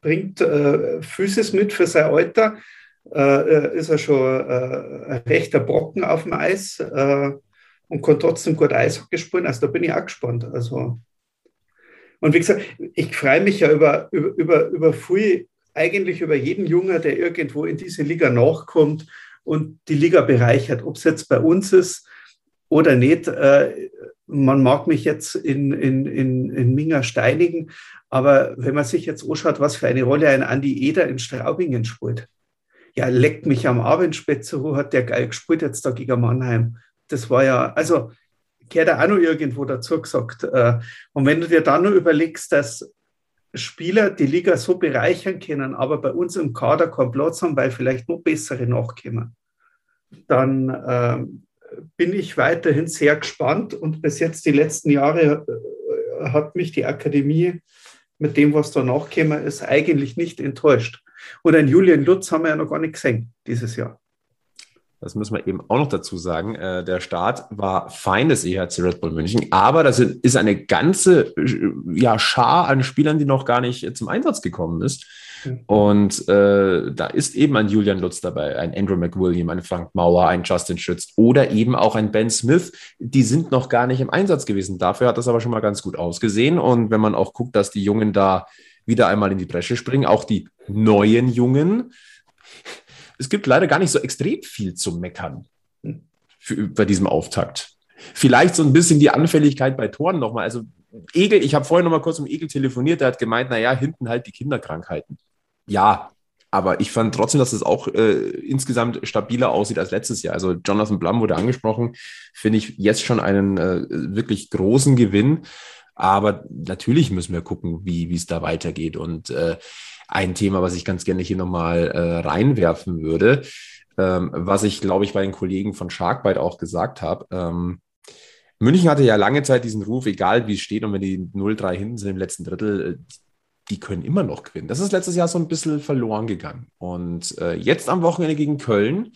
bringt äh, Physis mit für sein Alter, äh, ist er schon äh, ein rechter Brocken auf dem Eis äh, und kann trotzdem gut Eishockey spielen. Also da bin ich auch gespannt. Also, und wie gesagt, ich freue mich ja über, über, über, über viel, eigentlich über jeden Jungen, der irgendwo in diese Liga nachkommt und die Liga bereichert, ob es jetzt bei uns ist oder nicht. Äh, man mag mich jetzt in, in, in, in Minga steinigen, aber wenn man sich jetzt anschaut, was für eine Rolle ein Andi Eder in Straubingen spielt, ja, leckt mich am Abend, Spezero hat der geil gespielt jetzt da gegen Mannheim. Das war ja, also gehört auch noch irgendwo dazu gesagt. Äh, und wenn du dir dann nur überlegst, dass Spieler die Liga so bereichern können, aber bei uns im Kader keinen Platz haben, weil vielleicht noch bessere nachkommen, dann äh, bin ich weiterhin sehr gespannt. Und bis jetzt die letzten Jahre äh, hat mich die Akademie mit dem, was da nachgekommen ist, eigentlich nicht enttäuscht. Und einen Julian Lutz haben wir ja noch gar nicht gesehen dieses Jahr. Das müssen wir eben auch noch dazu sagen. Äh, der Start war fein des EHC Red Bull München, aber das ist eine ganze ja, Schar an Spielern, die noch gar nicht zum Einsatz gekommen ist. Mhm. Und äh, da ist eben ein Julian Lutz dabei, ein Andrew McWilliam, ein Frank Mauer, ein Justin Schütz oder eben auch ein Ben Smith. Die sind noch gar nicht im Einsatz gewesen. Dafür hat das aber schon mal ganz gut ausgesehen. Und wenn man auch guckt, dass die Jungen da wieder einmal in die Bresche springen, auch die neuen Jungen. Es gibt leider gar nicht so extrem viel zu meckern für, bei diesem Auftakt. Vielleicht so ein bisschen die Anfälligkeit bei Toren nochmal. Also Egel, ich habe vorhin nochmal kurz mit Egel telefoniert, der hat gemeint, naja, hinten halt die Kinderkrankheiten. Ja, aber ich fand trotzdem, dass es auch äh, insgesamt stabiler aussieht als letztes Jahr. Also Jonathan Blum wurde angesprochen, finde ich jetzt schon einen äh, wirklich großen Gewinn. Aber natürlich müssen wir gucken, wie es da weitergeht. Und äh, ein Thema, was ich ganz gerne hier nochmal äh, reinwerfen würde, ähm, was ich, glaube ich, bei den Kollegen von Sharkbite auch gesagt habe. Ähm, München hatte ja lange Zeit diesen Ruf, egal wie es steht und wenn die 0-3 hinten sind im letzten Drittel, äh, die können immer noch gewinnen. Das ist letztes Jahr so ein bisschen verloren gegangen. Und äh, jetzt am Wochenende gegen Köln,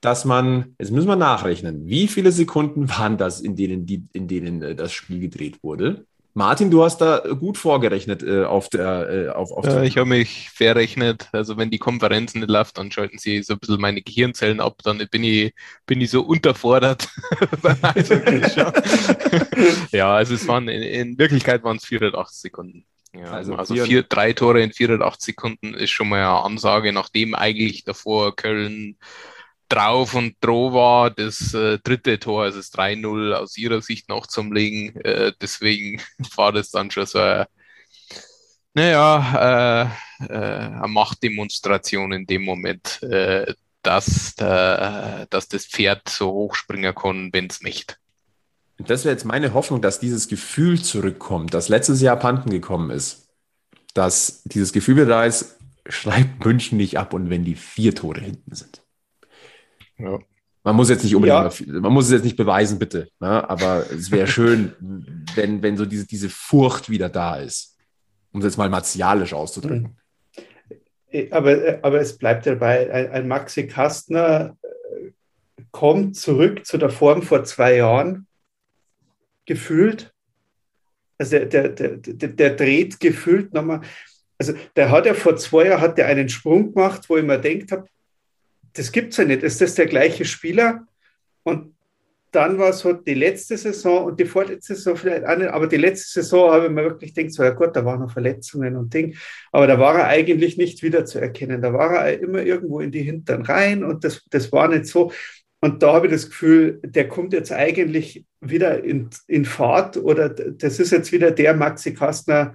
dass man, jetzt müssen wir nachrechnen, wie viele Sekunden waren das, in denen, die, in denen äh, das Spiel gedreht wurde? Martin, du hast da gut vorgerechnet äh, auf der. Äh, auf, auf ja, ich habe mich verrechnet. Also, wenn die Konferenz nicht läuft, dann schalten sie so ein bisschen meine Gehirnzellen ab. Dann bin ich, bin ich so unterfordert. ja, also, es waren in, in Wirklichkeit waren es 480 Sekunden. Ja, also, also vier, drei Tore in 480 Sekunden ist schon mal eine Ansage, nachdem eigentlich davor Köln drauf und droh war, das äh, dritte Tor, also das 3-0 aus ihrer Sicht noch zum Legen. Äh, deswegen war das dann schon so eine, naja, äh, äh, eine Machtdemonstration in dem Moment, äh, dass, der, dass das Pferd so hochspringen kann, wenn es möchte. Das wäre jetzt meine Hoffnung, dass dieses Gefühl zurückkommt, das letztes Jahr Panten gekommen ist. Dass dieses Gefühl da ist, schreibt München nicht ab und wenn die vier Tore hinten sind. Ja. Man muss jetzt nicht unbedingt, ja. man muss es jetzt nicht beweisen, bitte. Ne? Aber es wäre schön, wenn, wenn so diese, diese Furcht wieder da ist. Um es jetzt mal martialisch auszudrücken. Äh, aber, aber es bleibt dabei, ein, ein Maxi Kastner äh, kommt zurück zu der Form vor zwei Jahren, gefühlt. Also der, der, der, der, der dreht gefühlt nochmal. Also der hat ja vor zwei Jahren hat der einen Sprung gemacht, wo ich mir denkt habe, das gibt es ja nicht. Ist das der gleiche Spieler? Und dann war halt die letzte Saison und die vorletzte Saison vielleicht auch nicht, aber die letzte Saison habe ich mir wirklich gedacht, so, ja Gott, da waren noch Verletzungen und Ding, aber da war er eigentlich nicht wiederzuerkennen. Da war er immer irgendwo in die Hintern rein und das, das war nicht so. Und da habe ich das Gefühl, der kommt jetzt eigentlich wieder in, in Fahrt oder das ist jetzt wieder der Maxi Kastner,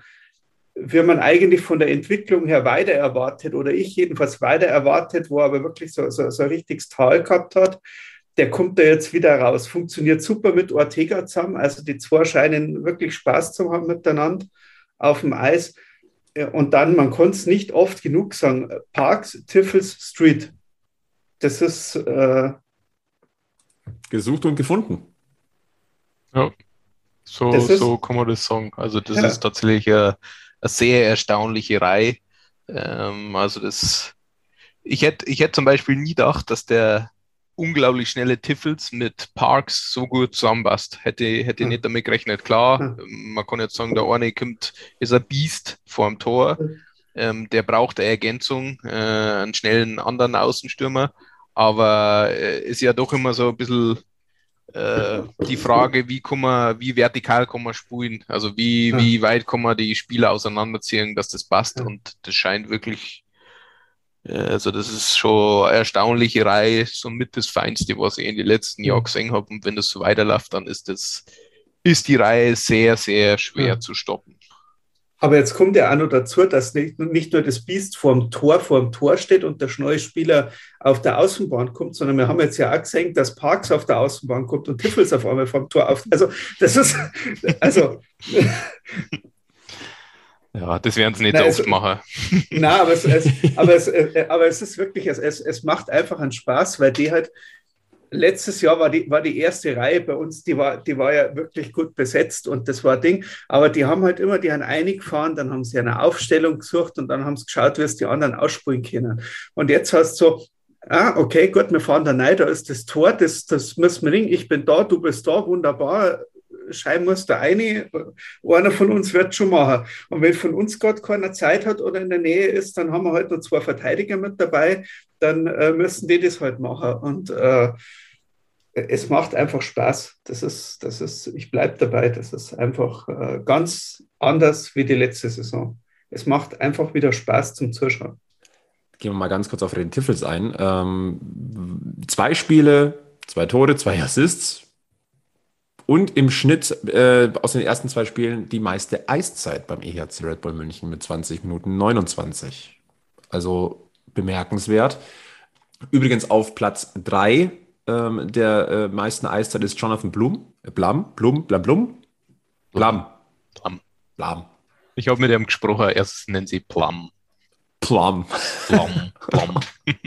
wie man eigentlich von der Entwicklung her weiter erwartet oder ich jedenfalls weiter erwartet, wo er aber wirklich so, so, so ein richtiges Tal gehabt hat, der kommt da jetzt wieder raus. Funktioniert super mit Ortega zusammen. Also die zwei scheinen wirklich Spaß zu haben miteinander auf dem Eis. Und dann, man konnte es nicht oft genug sagen, Parks, Tiffels, Street. Das ist äh, gesucht und gefunden. Ja, so, ist, so kann man das sagen. Also das ja. ist tatsächlich äh, eine sehr erstaunliche Reihe. Ähm, also das, ich hätte, ich hätte zum Beispiel nie gedacht, dass der unglaublich schnelle Tiffels mit Parks so gut zusammenpasst. Hätte, hätte hm. nicht damit gerechnet. Klar, hm. man kann jetzt sagen, der eine kommt, ist ein Biest vor dem Tor. Hm. Ähm, der braucht eine Ergänzung, äh, einen schnellen anderen Außenstürmer. Aber äh, ist ja doch immer so ein bisschen äh, die Frage, wie kann man, wie vertikal kann man spulen? Also wie, ja. wie weit kann man die Spieler auseinanderziehen, dass das passt? Ja. Und das scheint wirklich, äh, also das ist schon eine erstaunliche Reihe, somit das Feinste, was ich in den letzten Jahren gesehen habe. Und wenn das so weiterläuft, dann ist das, ist die Reihe sehr, sehr schwer ja. zu stoppen. Aber jetzt kommt ja auch noch dazu, dass nicht, nicht nur das Biest vorm Tor, vorm Tor steht und der neue Spieler auf der Außenbahn kommt, sondern wir haben jetzt ja auch gesehen, dass Parks auf der Außenbahn kommt und Tiffels auf einmal vom Tor auf. Also, das ist, also. Ja, das werden sie nicht Nein, oft es, machen. Nein, aber es, es, aber, es, äh, aber es ist wirklich, es, es macht einfach einen Spaß, weil die halt, letztes Jahr war die, war die erste Reihe bei uns, die war, die war ja wirklich gut besetzt und das war Ding. Aber die haben halt immer, die haben eingefahren, dann haben sie eine Aufstellung gesucht und dann haben sie geschaut, wie es die anderen ausspielen können. Und jetzt hast du so, ah, okay, gut, wir fahren da rein, da ist das Tor, das, das müssen wir ringen, ich bin da, du bist da, wunderbar. Schein muss der eine, einer von uns wird schon machen. Und wenn von uns gerade keiner Zeit hat oder in der Nähe ist, dann haben wir halt noch zwei Verteidiger mit dabei, dann äh, müssen die das halt machen. Und äh, es macht einfach Spaß. Das ist, das ist, ich bleibe dabei, das ist einfach äh, ganz anders wie die letzte Saison. Es macht einfach wieder Spaß zum Zuschauen. Gehen wir mal ganz kurz auf den Tiffels ein. Ähm, zwei Spiele, zwei Tore, zwei Assists und im Schnitt äh, aus den ersten zwei Spielen die meiste Eiszeit beim EHC Red Bull München mit 20 Minuten 29. Also bemerkenswert. Übrigens auf Platz 3 ähm, der äh, meisten Eiszeit ist Jonathan Blum. Äh, Blum, Blum, Blum, Blum. Blum. Plum. Plum. Ich habe mit ihm gesprochen, erst nennen sie Plum. Plum. Plum. Plum.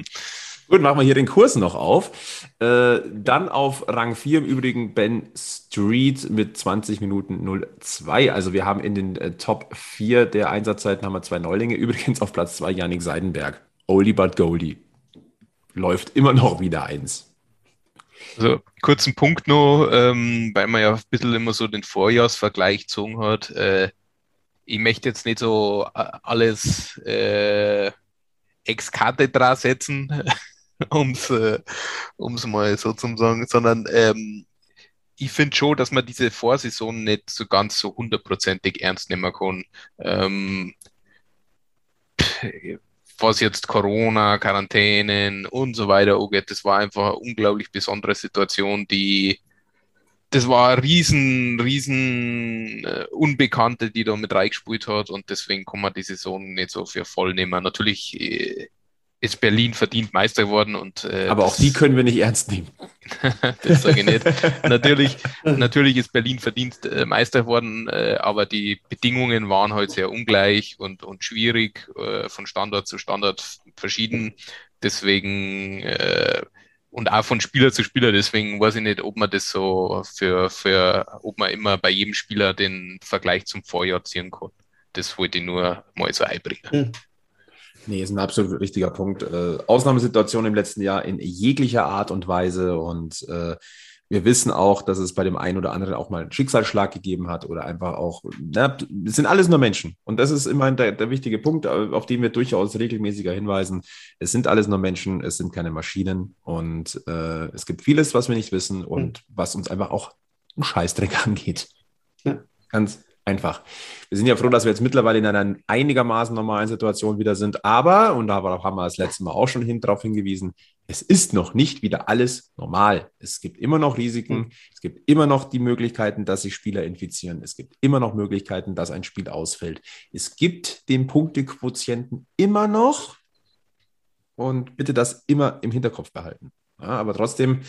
Gut, machen wir hier den Kurs noch auf. Äh, dann auf Rang 4 im Übrigen Ben Street mit 20 Minuten 02. Also wir haben in den äh, Top 4 der Einsatzzeiten haben wir zwei Neulinge. Übrigens auf Platz 2 Janik Seidenberg. Oldie but Goldie. Läuft immer noch wieder eins. Also kurzen Punkt noch, ähm, weil man ja ein bisschen immer so den Vorjahrsvergleich gezogen hat. Äh, ich möchte jetzt nicht so äh, alles äh, ex cathedra setzen, um es äh, mal so zu sagen, sondern ähm, ich finde schon, dass man diese Vorsaison nicht so ganz so hundertprozentig ernst nehmen kann. Ähm, was jetzt Corona, Quarantänen und so weiter angeht, das war einfach eine unglaublich besondere Situation, die das war eine riesen, riesen äh, Unbekannte, die da mit reingespielt hat und deswegen kann man die Saison nicht so für voll nehmen. Natürlich äh, ist Berlin verdient Meister geworden und äh, aber auch die können wir nicht ernst nehmen. das sage ich nicht. natürlich, natürlich ist Berlin verdient äh, Meister geworden, äh, aber die Bedingungen waren halt sehr ungleich und, und schwierig, äh, von Standort zu Standort verschieden. Deswegen äh, und auch von Spieler zu Spieler. Deswegen weiß ich nicht, ob man das so für, für ob man immer bei jedem Spieler den Vergleich zum Vorjahr ziehen kann. Das wollte ich nur mal so einbringen. Hm. Nee, ist ein absolut richtiger Punkt. Äh, Ausnahmesituation im letzten Jahr in jeglicher Art und Weise und äh, wir wissen auch, dass es bei dem einen oder anderen auch mal einen Schicksalsschlag gegeben hat oder einfach auch, na, es sind alles nur Menschen. Und das ist immer der, der wichtige Punkt, auf den wir durchaus regelmäßiger hinweisen. Es sind alles nur Menschen, es sind keine Maschinen und äh, es gibt vieles, was wir nicht wissen und mhm. was uns einfach auch einen Scheißdreck angeht. Ja. Ganz, einfach. Wir sind ja froh, dass wir jetzt mittlerweile in einer einigermaßen normalen Situation wieder sind. Aber, und da haben wir das letzte Mal auch schon hin, darauf hingewiesen, es ist noch nicht wieder alles normal. Es gibt immer noch Risiken. Mhm. Es gibt immer noch die Möglichkeiten, dass sich Spieler infizieren. Es gibt immer noch Möglichkeiten, dass ein Spiel ausfällt. Es gibt den Punktequotienten immer noch. Und bitte das immer im Hinterkopf behalten. Ja, aber trotzdem,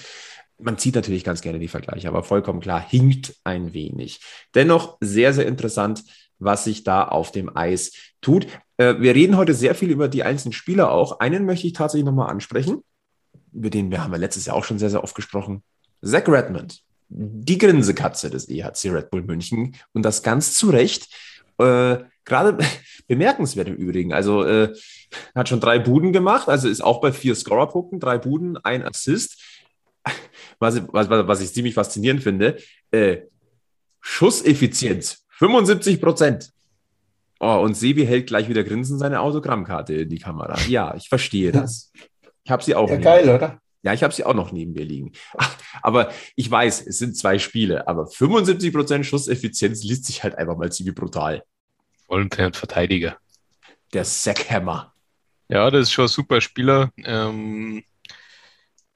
man zieht natürlich ganz gerne die Vergleiche, aber vollkommen klar, hinkt ein wenig. Dennoch sehr, sehr interessant, was sich da auf dem Eis tut. Äh, wir reden heute sehr viel über die einzelnen Spieler auch. Einen möchte ich tatsächlich nochmal ansprechen, über den wir haben wir letztes Jahr auch schon sehr, sehr oft gesprochen. Zach Redmond, die Grinsekatze des EHC Red Bull München und das ganz zu Recht. Äh, Gerade bemerkenswert im Übrigen. Also äh, hat schon drei Buden gemacht, also ist auch bei vier Scorerpunkten, drei Buden, ein Assist was, was, was ich ziemlich faszinierend finde, äh, Schusseffizienz 75 Prozent. Oh, und Sebi hält gleich wieder grinsend seine Autogrammkarte in die Kamera. Ja, ich verstehe das. Ich habe sie auch. Ja, geil, oder? Ja, ich habe sie auch noch neben mir liegen. Ach, aber ich weiß, es sind zwei Spiele, aber 75 Prozent Schusseffizienz liest sich halt einfach mal ziemlich brutal. Vollen Verteidiger. Der Sackhammer. Ja, das ist schon ein super Spieler. Ähm,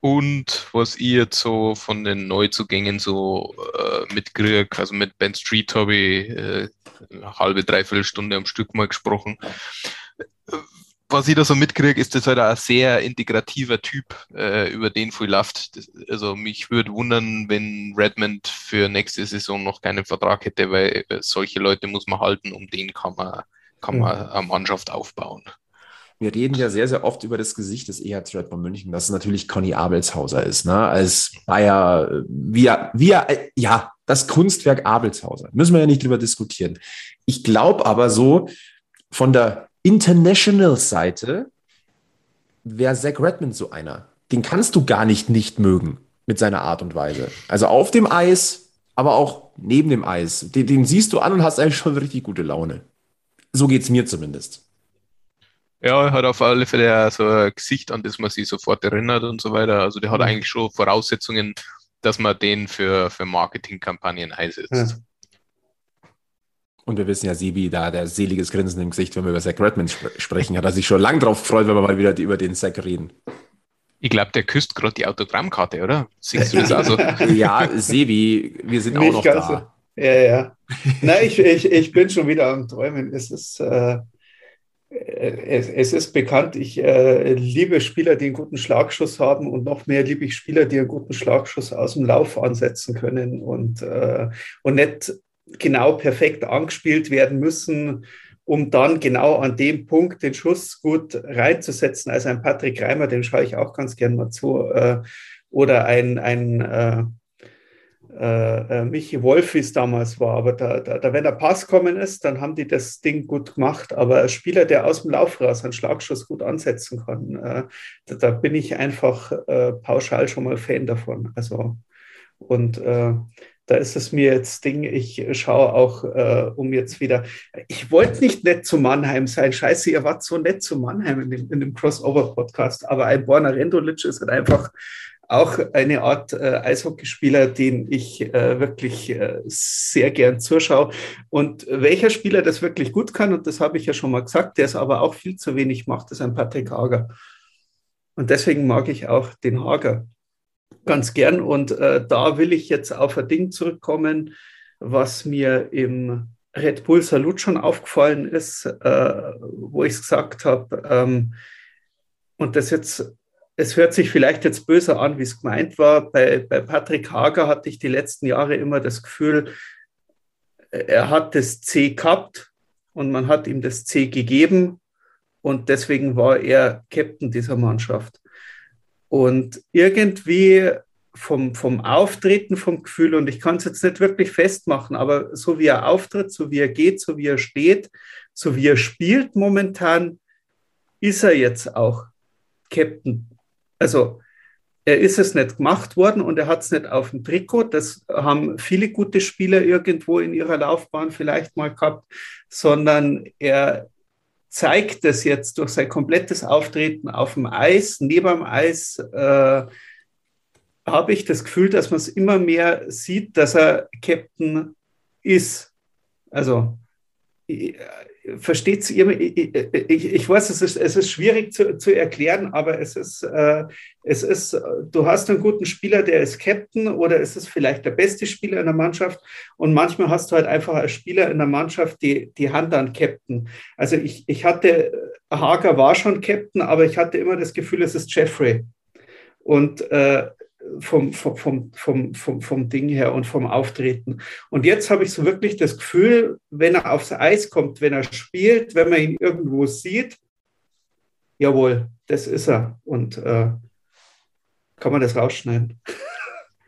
Und was ich jetzt so von den Neuzugängen so äh, mitkriege, also mit Ben Street habe ich äh, eine halbe, dreiviertel Stunde am Stück mal gesprochen. Was ich da so mitkriege, ist das halt ein sehr integrativer Typ, äh, über den viel läuft. Also mich würde wundern, wenn Redmond für nächste Saison noch keinen Vertrag hätte, weil solche Leute muss man halten, um den kann man, kann man mhm. eine Mannschaft aufbauen. Wir reden ja sehr, sehr oft über das Gesicht des EHC Red Bull München, dass es natürlich Conny Abelshauser ist, ne? Als Bayer, wie er, wie er, ja, das Kunstwerk Abelshauser. Müssen wir ja nicht drüber diskutieren. Ich glaube aber so, von der International-Seite wäre Zach Redmond so einer. Den kannst du gar nicht nicht mögen mit seiner Art und Weise. Also auf dem Eis, aber auch neben dem Eis. Den, den siehst du an und hast eigentlich schon richtig gute Laune. So geht es mir zumindest. Ja, er hat auf alle Fälle so ein Gesicht, an das man sich sofort erinnert und so weiter. Also der hat mhm. eigentlich schon Voraussetzungen, dass man den für, für Marketingkampagnen einsetzt. Ja. Und wir wissen ja, Sibi, da der seliges Grinsen im Gesicht, wenn wir über Zach Redmond sp sprechen, hat er sich schon lange drauf gefreut, wenn wir mal wieder über den Zach reden. Ich glaube, der küsst gerade die Autogrammkarte, oder? Siehst du das also? ja, Sebi, wir sind Nicht auch noch da. So. Ja, ja. Nein, ich, ich, ich bin schon wieder am Träumen. Es ist, äh, es, es, ist bekannt, ich äh, liebe Spieler, die einen guten Schlagschuss haben und noch mehr liebe ich Spieler, die einen guten Schlagschuss aus dem Lauf ansetzen können und, äh, und nicht genau perfekt angespielt werden müssen, um dann genau an dem Punkt den Schuss gut reinzusetzen. Also ein Patrick Reimer, den schaue ich auch ganz gern mal zu, äh, oder ein, ein äh, äh, Michi es damals war. Aber da, da, da, wenn der Pass kommen ist, dann haben die das Ding gut gemacht. Aber ein Spieler, der aus dem Lauf raus einen Schlagschuss gut ansetzen kann, äh, da, da, bin ich einfach äh, pauschal schon mal Fan davon. Also, und äh, da ist es mir jetzt Ding, ich schaue auch äh, um jetzt wieder. Ich wollte nicht nett zu Mannheim sein. Scheiße, ihr wart so nett zu Mannheim in dem, in dem Crossover-Podcast. Aber ein Borna Rendulic ist halt einfach auch eine Art äh, Eishockeyspieler, den ich äh, wirklich äh, sehr gern zuschaue. Und welcher Spieler das wirklich gut kann, und das habe ich ja schon mal gesagt, der es aber auch viel zu wenig macht, ist ein Patrick Hager. Und deswegen mag ich auch den Hager ganz gern. Und äh, da will ich jetzt auf ein Ding zurückkommen, was mir im Red Bull Salut schon aufgefallen ist, äh, wo ich es gesagt habe, ähm, und das jetzt es hört sich vielleicht jetzt böser an, wie es gemeint war. Bei, bei Patrick Hager hatte ich die letzten Jahre immer das Gefühl, er hat das C gehabt und man hat ihm das C gegeben und deswegen war er Captain dieser Mannschaft. Und irgendwie vom, vom Auftreten, vom Gefühl, und ich kann es jetzt nicht wirklich festmachen, aber so wie er auftritt, so wie er geht, so wie er steht, so wie er spielt momentan, ist er jetzt auch Captain also er ist es nicht gemacht worden und er hat es nicht auf dem Trikot. Das haben viele gute Spieler irgendwo in ihrer Laufbahn vielleicht mal gehabt, sondern er zeigt es jetzt durch sein komplettes Auftreten auf dem Eis, neben dem Eis. Äh, habe ich das Gefühl, dass man es immer mehr sieht, dass er Captain ist. Also versteht ihr, ich, ich, weiß, es ist, es ist schwierig zu, zu erklären, aber es ist, äh, es ist, du hast einen guten Spieler, der ist Captain oder es ist vielleicht der beste Spieler in der Mannschaft und manchmal hast du halt einfach als Spieler in der Mannschaft die, die Hand an Captain. Also ich, ich hatte, Hager war schon Captain, aber ich hatte immer das Gefühl, es ist Jeffrey. Und äh, vom, vom, vom, vom, vom Ding her und vom Auftreten. Und jetzt habe ich so wirklich das Gefühl, wenn er aufs Eis kommt, wenn er spielt, wenn man ihn irgendwo sieht, jawohl, das ist er. Und äh, kann man das rausschneiden?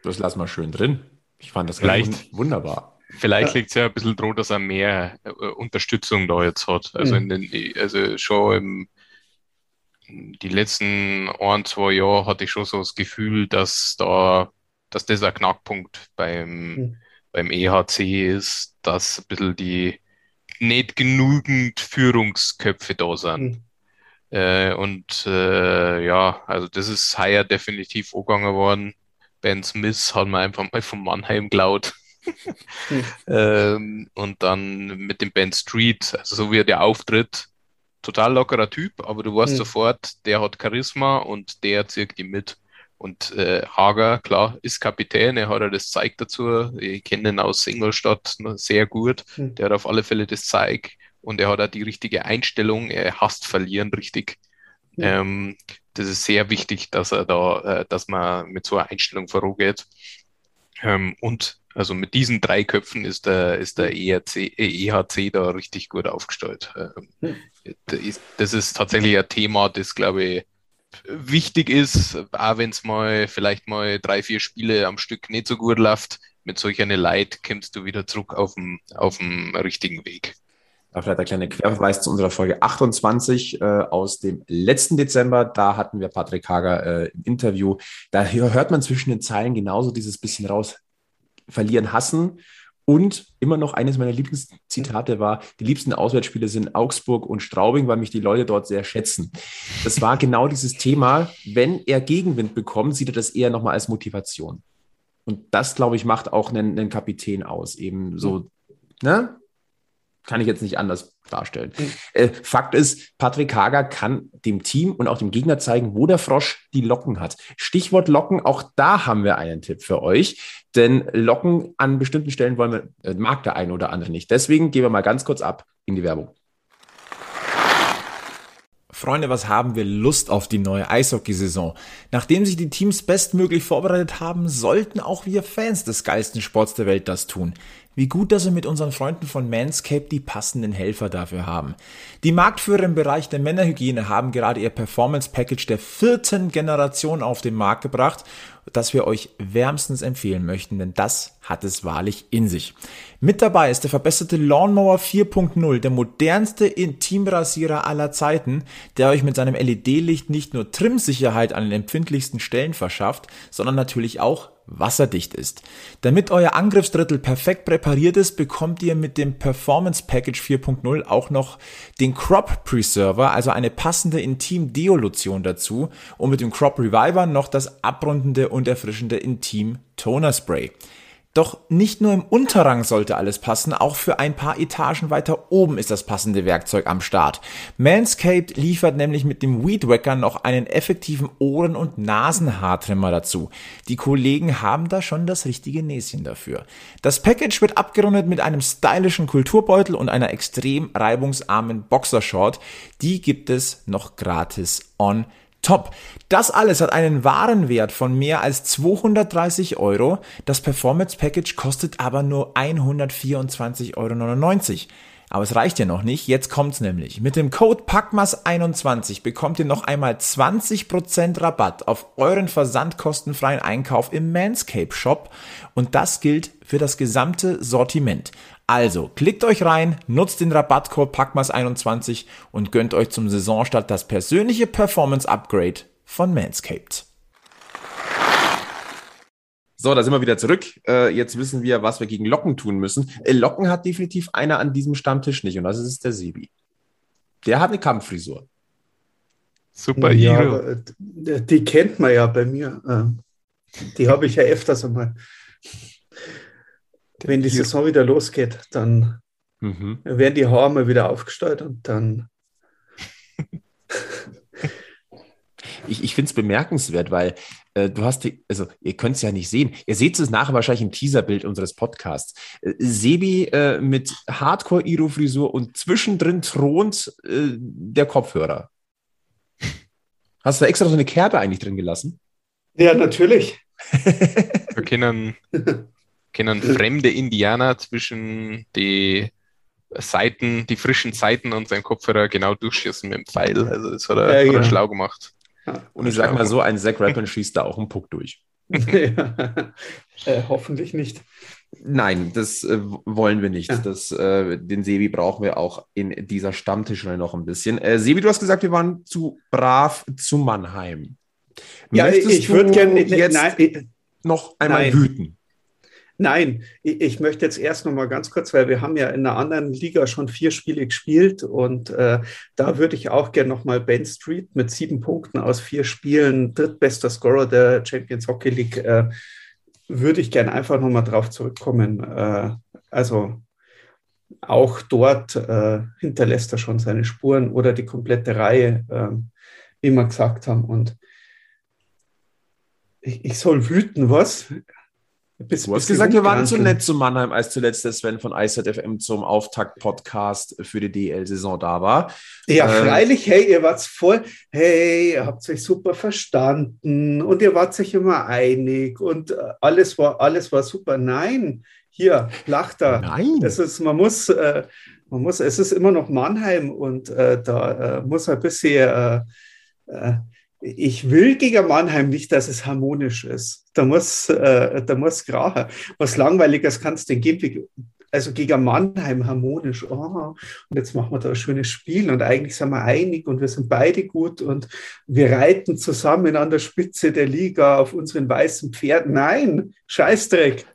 Das lassen wir schön drin. Ich fand das Vielleicht. wunderbar. Vielleicht liegt es ja ein bisschen daran, dass er mehr äh, Unterstützung da jetzt hat. Also, mhm. in den, also schon im, die letzten ein, zwei Jahre hatte ich schon so das Gefühl, dass da, dass das ein Knackpunkt beim, mhm. beim EHC ist, dass ein bisschen die nicht genügend Führungsköpfe da sind. Mhm. Äh, und äh, ja, also das ist heuer definitiv angegangen worden. Ben Smith hat mir einfach mal von Mannheim geklaut. mhm. ähm, und dann mit dem Ben Street, also so wie er der auftritt, total lockerer Typ, aber du weißt mhm. sofort, der hat Charisma und der zieht die mit. Und äh, Hager, klar, ist Kapitän, er hat ja das Zeug dazu. Ich kenne ihn aus Ingolstadt sehr gut. Mhm. Der hat auf alle Fälle das Zeug und er hat auch die richtige Einstellung. Er hasst verlieren richtig. Mhm. Ähm, das ist sehr wichtig, dass er da, äh, dass man mit so einer Einstellung vorangeht. Ähm, und also mit diesen drei Köpfen ist der, ist der ERC, EHC da richtig gut aufgestellt. Ähm, hm. Das ist tatsächlich ein Thema, das, glaube ich, wichtig ist, auch wenn es mal vielleicht mal drei, vier Spiele am Stück nicht so gut läuft. Mit solch einer Leid kommst du wieder zurück auf dem, auf dem richtigen Weg. Da vielleicht ein kleiner Querverweis zu unserer Folge 28 äh, aus dem letzten Dezember. Da hatten wir Patrick Hager äh, im Interview. Da hört man zwischen den Zeilen genauso dieses bisschen raus verlieren hassen. Und immer noch eines meiner Lieblingszitate war, die liebsten Auswärtsspiele sind Augsburg und Straubing, weil mich die Leute dort sehr schätzen. Das war genau dieses Thema. Wenn er Gegenwind bekommt, sieht er das eher nochmal als Motivation. Und das, glaube ich, macht auch einen, einen Kapitän aus. Eben so, ne? Kann ich jetzt nicht anders darstellen. Mhm. Äh, Fakt ist, Patrick Hager kann dem Team und auch dem Gegner zeigen, wo der Frosch die Locken hat. Stichwort Locken, auch da haben wir einen Tipp für euch. Denn Locken an bestimmten Stellen wollen wir, äh, mag der eine oder andere nicht. Deswegen gehen wir mal ganz kurz ab in die Werbung. Freunde, was haben wir Lust auf die neue Eishockeysaison? Nachdem sich die Teams bestmöglich vorbereitet haben, sollten auch wir Fans des geilsten Sports der Welt das tun. Wie gut, dass wir mit unseren Freunden von Manscaped die passenden Helfer dafür haben. Die Marktführer im Bereich der Männerhygiene haben gerade ihr Performance Package der vierten Generation auf den Markt gebracht, das wir euch wärmstens empfehlen möchten, denn das hat es wahrlich in sich. Mit dabei ist der verbesserte Lawnmower 4.0, der modernste Intimrasierer aller Zeiten, der euch mit seinem LED-Licht nicht nur Trimsicherheit an den empfindlichsten Stellen verschafft, sondern natürlich auch wasserdicht ist. Damit euer Angriffsdrittel perfekt präpariert ist, bekommt ihr mit dem Performance Package 4.0 auch noch den Crop Preserver, also eine passende Intim Deolution dazu und mit dem Crop Reviver noch das abrundende und erfrischende Intim Toner Spray. Doch nicht nur im Unterrang sollte alles passen, auch für ein paar Etagen weiter oben ist das passende Werkzeug am Start. Manscaped liefert nämlich mit dem Weed Wacker noch einen effektiven Ohren- und Nasenhaartrimmer dazu. Die Kollegen haben da schon das richtige Näschen dafür. Das Package wird abgerundet mit einem stylischen Kulturbeutel und einer extrem reibungsarmen Boxershort. Die gibt es noch gratis on Top. Das alles hat einen Warenwert von mehr als 230 Euro. Das Performance Package kostet aber nur 124,99 Euro. Aber es reicht ja noch nicht. Jetzt kommt's nämlich. Mit dem Code PACMAS21 bekommt ihr noch einmal 20% Rabatt auf euren versandkostenfreien Einkauf im Manscape Shop. Und das gilt für das gesamte Sortiment. Also, klickt euch rein, nutzt den Rabattcode PACMAS21 und gönnt euch zum Saisonstart das persönliche Performance Upgrade von Manscaped. So, da sind wir wieder zurück. Äh, jetzt wissen wir, was wir gegen Locken tun müssen. Äh, Locken hat definitiv einer an diesem Stammtisch nicht und das ist der Sebi. Der hat eine Kampffrisur. Super ja, Hero. Aber, äh, die kennt man ja bei mir. Äh, die habe ich ja öfters einmal. Wenn die Saison wieder losgeht, dann mhm. werden die Haare mal wieder aufgestellt und dann. ich ich finde es bemerkenswert, weil äh, du hast, die, also ihr könnt es ja nicht sehen. Ihr seht es nachher wahrscheinlich im Teaserbild unseres Podcasts. Äh, Sebi äh, mit Hardcore-Iro-Frisur und zwischendrin thront äh, der Kopfhörer. Hast du extra so eine Kerbe eigentlich drin gelassen? Ja, natürlich. Wir können können fremde Indianer zwischen die Seiten, die frischen Seiten und seinen Kopfhörer genau durchschießen mit dem Pfeil. Also das hat er, ja, hat er ja. schlau gemacht. Und ich sag mal so, ein Zack Rappin schießt da auch einen Puck durch. ja. äh, hoffentlich nicht. Nein, das äh, wollen wir nicht. Ja. Das, äh, den Sebi brauchen wir auch in dieser Stammtischreihe noch ein bisschen. Äh, Sebi, du hast gesagt, wir waren zu brav zu Mannheim. Ja, Möchtest ich würde gerne jetzt nein, noch einmal nein. wüten. Nein, ich möchte jetzt erst noch mal ganz kurz, weil wir haben ja in einer anderen Liga schon vier Spiele gespielt und äh, da würde ich auch gerne noch mal Ben Street mit sieben Punkten aus vier Spielen, drittbester Scorer der Champions Hockey League, äh, würde ich gerne einfach noch mal drauf zurückkommen. Äh, also auch dort äh, hinterlässt er schon seine Spuren oder die komplette Reihe, äh, wie wir gesagt haben und Ich, ich soll wüten, was? Bis, du hast gesagt, wir waren zu nett zu Mannheim, als zuletzt der Sven von IZFM zum Auftakt-Podcast für die DL-Saison da war. Ja, ähm, freilich, hey, ihr wart voll, hey, ihr habt euch super verstanden und ihr wart sich immer einig und äh, alles war, alles war super. Nein, hier, lacht da. Nein. Es ist, man muss, äh, man muss, es ist immer noch Mannheim und äh, da äh, muss ein bisschen äh, äh, ich will gegen Mannheim nicht, dass es harmonisch ist. Da muss, äh, da muss Gracher. Was Langweiliges kann es denn geben? Also gegen Mannheim harmonisch. Oh, und jetzt machen wir da ein schönes Spiel und eigentlich sind wir einig und wir sind beide gut und wir reiten zusammen an der Spitze der Liga auf unseren weißen Pferden. Nein, Scheißdreck.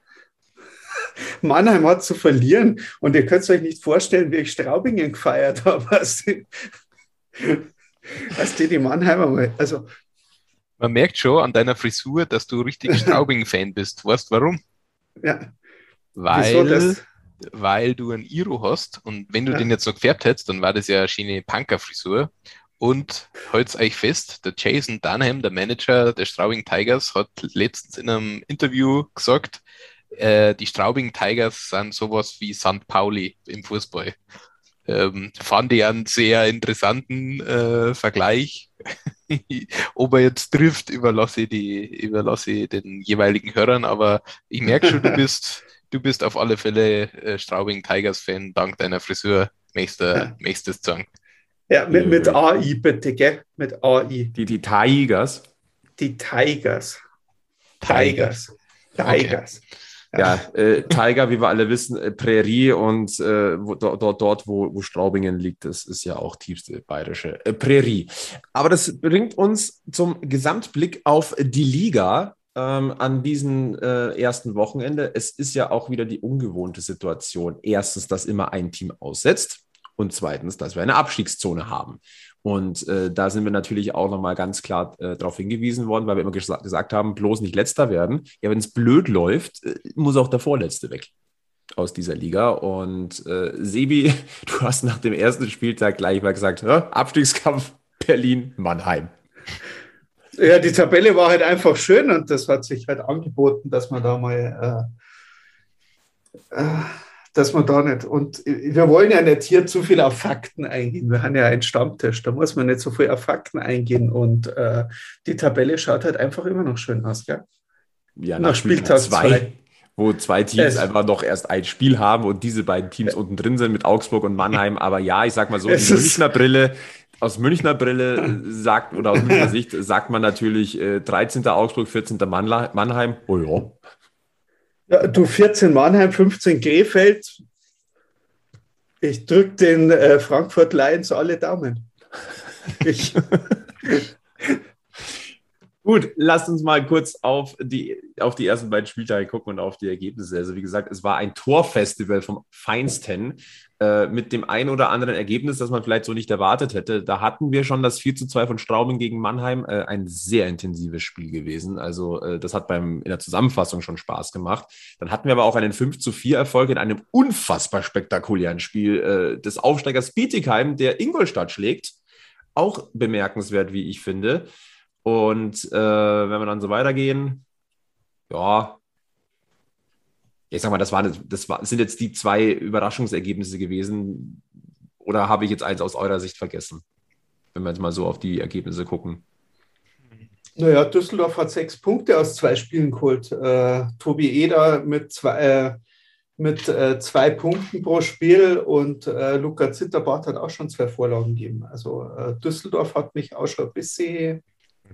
Mannheim hat zu verlieren und ihr könnt es euch nicht vorstellen, wie ich Straubingen gefeiert habe. als die, die Mannheimer Also, Man merkt schon an deiner Frisur, dass du richtig Straubing-Fan bist. Weißt du warum? Ja. Weil, weil du ein Iro hast und wenn du ja. den jetzt noch gefärbt hättest, dann war das ja eine schöne Punker-Frisur. Und halt's euch fest, der Jason Dunham, der Manager der Straubing Tigers, hat letztens in einem Interview gesagt, äh, die Straubing Tigers sind sowas wie St. Pauli im Fußball. Ähm, fand ich einen sehr interessanten äh, Vergleich. Ob er jetzt trifft, überlasse ich, die, überlasse ich den jeweiligen Hörern, aber ich merke schon, du bist, du bist auf alle Fälle äh, Straubing Tigers-Fan, dank deiner Frisur. Möchtest du sagen? Ja, mit, mit AI bitte, gell? Mit AI. Die, die Tigers? Die Tigers. Tigers. Tigers. Tigers. Okay. Ja, äh, Tiger, wie wir alle wissen, äh, Prärie und äh, wo, dort, dort wo, wo Straubingen liegt, das ist ja auch tiefste bayerische äh, Prärie. Aber das bringt uns zum Gesamtblick auf die Liga ähm, an diesem äh, ersten Wochenende. Es ist ja auch wieder die ungewohnte Situation. Erstens, dass immer ein Team aussetzt und zweitens, dass wir eine Abstiegszone haben. Und äh, da sind wir natürlich auch nochmal ganz klar äh, darauf hingewiesen worden, weil wir immer gesa gesagt haben, bloß nicht letzter werden. Ja, wenn es blöd läuft, äh, muss auch der Vorletzte weg aus dieser Liga. Und äh, Sebi, du hast nach dem ersten Spieltag gleich mal gesagt, Abstiegskampf Berlin-Mannheim. Ja, die Tabelle war halt einfach schön und das hat sich halt angeboten, dass man da mal äh, äh, dass man da nicht, und wir wollen ja nicht hier zu viel auf Fakten eingehen. Wir haben ja einen Stammtisch, da muss man nicht so viel auf Fakten eingehen. Und äh, die Tabelle schaut halt einfach immer noch schön aus, gell? Ja, nach, nach Spieltag 2, wo zwei Teams es, einfach noch erst ein Spiel haben und diese beiden Teams unten drin sind mit Augsburg und Mannheim. Aber ja, ich sag mal so, die Münchner Brille, aus Münchner Brille sagt, oder aus Münchner Sicht sagt man natürlich äh, 13. Augsburg, 14. Mannheim. Oh ja, ja, du 14 Mannheim, 15 Krefeld. Ich drücke den äh, Frankfurt Lions alle Daumen. Ich. Gut, lasst uns mal kurz auf die, auf die ersten beiden Spieltage gucken und auf die Ergebnisse. Also, wie gesagt, es war ein Torfestival vom Feinsten äh, mit dem ein oder anderen Ergebnis, das man vielleicht so nicht erwartet hätte. Da hatten wir schon das 4 zu 2 von Straubing gegen Mannheim, äh, ein sehr intensives Spiel gewesen. Also, äh, das hat beim, in der Zusammenfassung schon Spaß gemacht. Dann hatten wir aber auch einen 5 zu 4 Erfolg in einem unfassbar spektakulären Spiel äh, des Aufsteigers Bietigheim, der Ingolstadt schlägt. Auch bemerkenswert, wie ich finde. Und äh, wenn wir dann so weitergehen, ja, ich sag mal, das, war, das, sind jetzt die zwei Überraschungsergebnisse gewesen. Oder habe ich jetzt eins aus eurer Sicht vergessen? Wenn wir jetzt mal so auf die Ergebnisse gucken. Naja, Düsseldorf hat sechs Punkte aus zwei Spielen geholt. Äh, Tobi Eder mit zwei, äh, mit äh, zwei Punkten pro Spiel und äh, Luca Zitterbart hat auch schon zwei Vorlagen gegeben. Also äh, Düsseldorf hat mich auch schon ein bisschen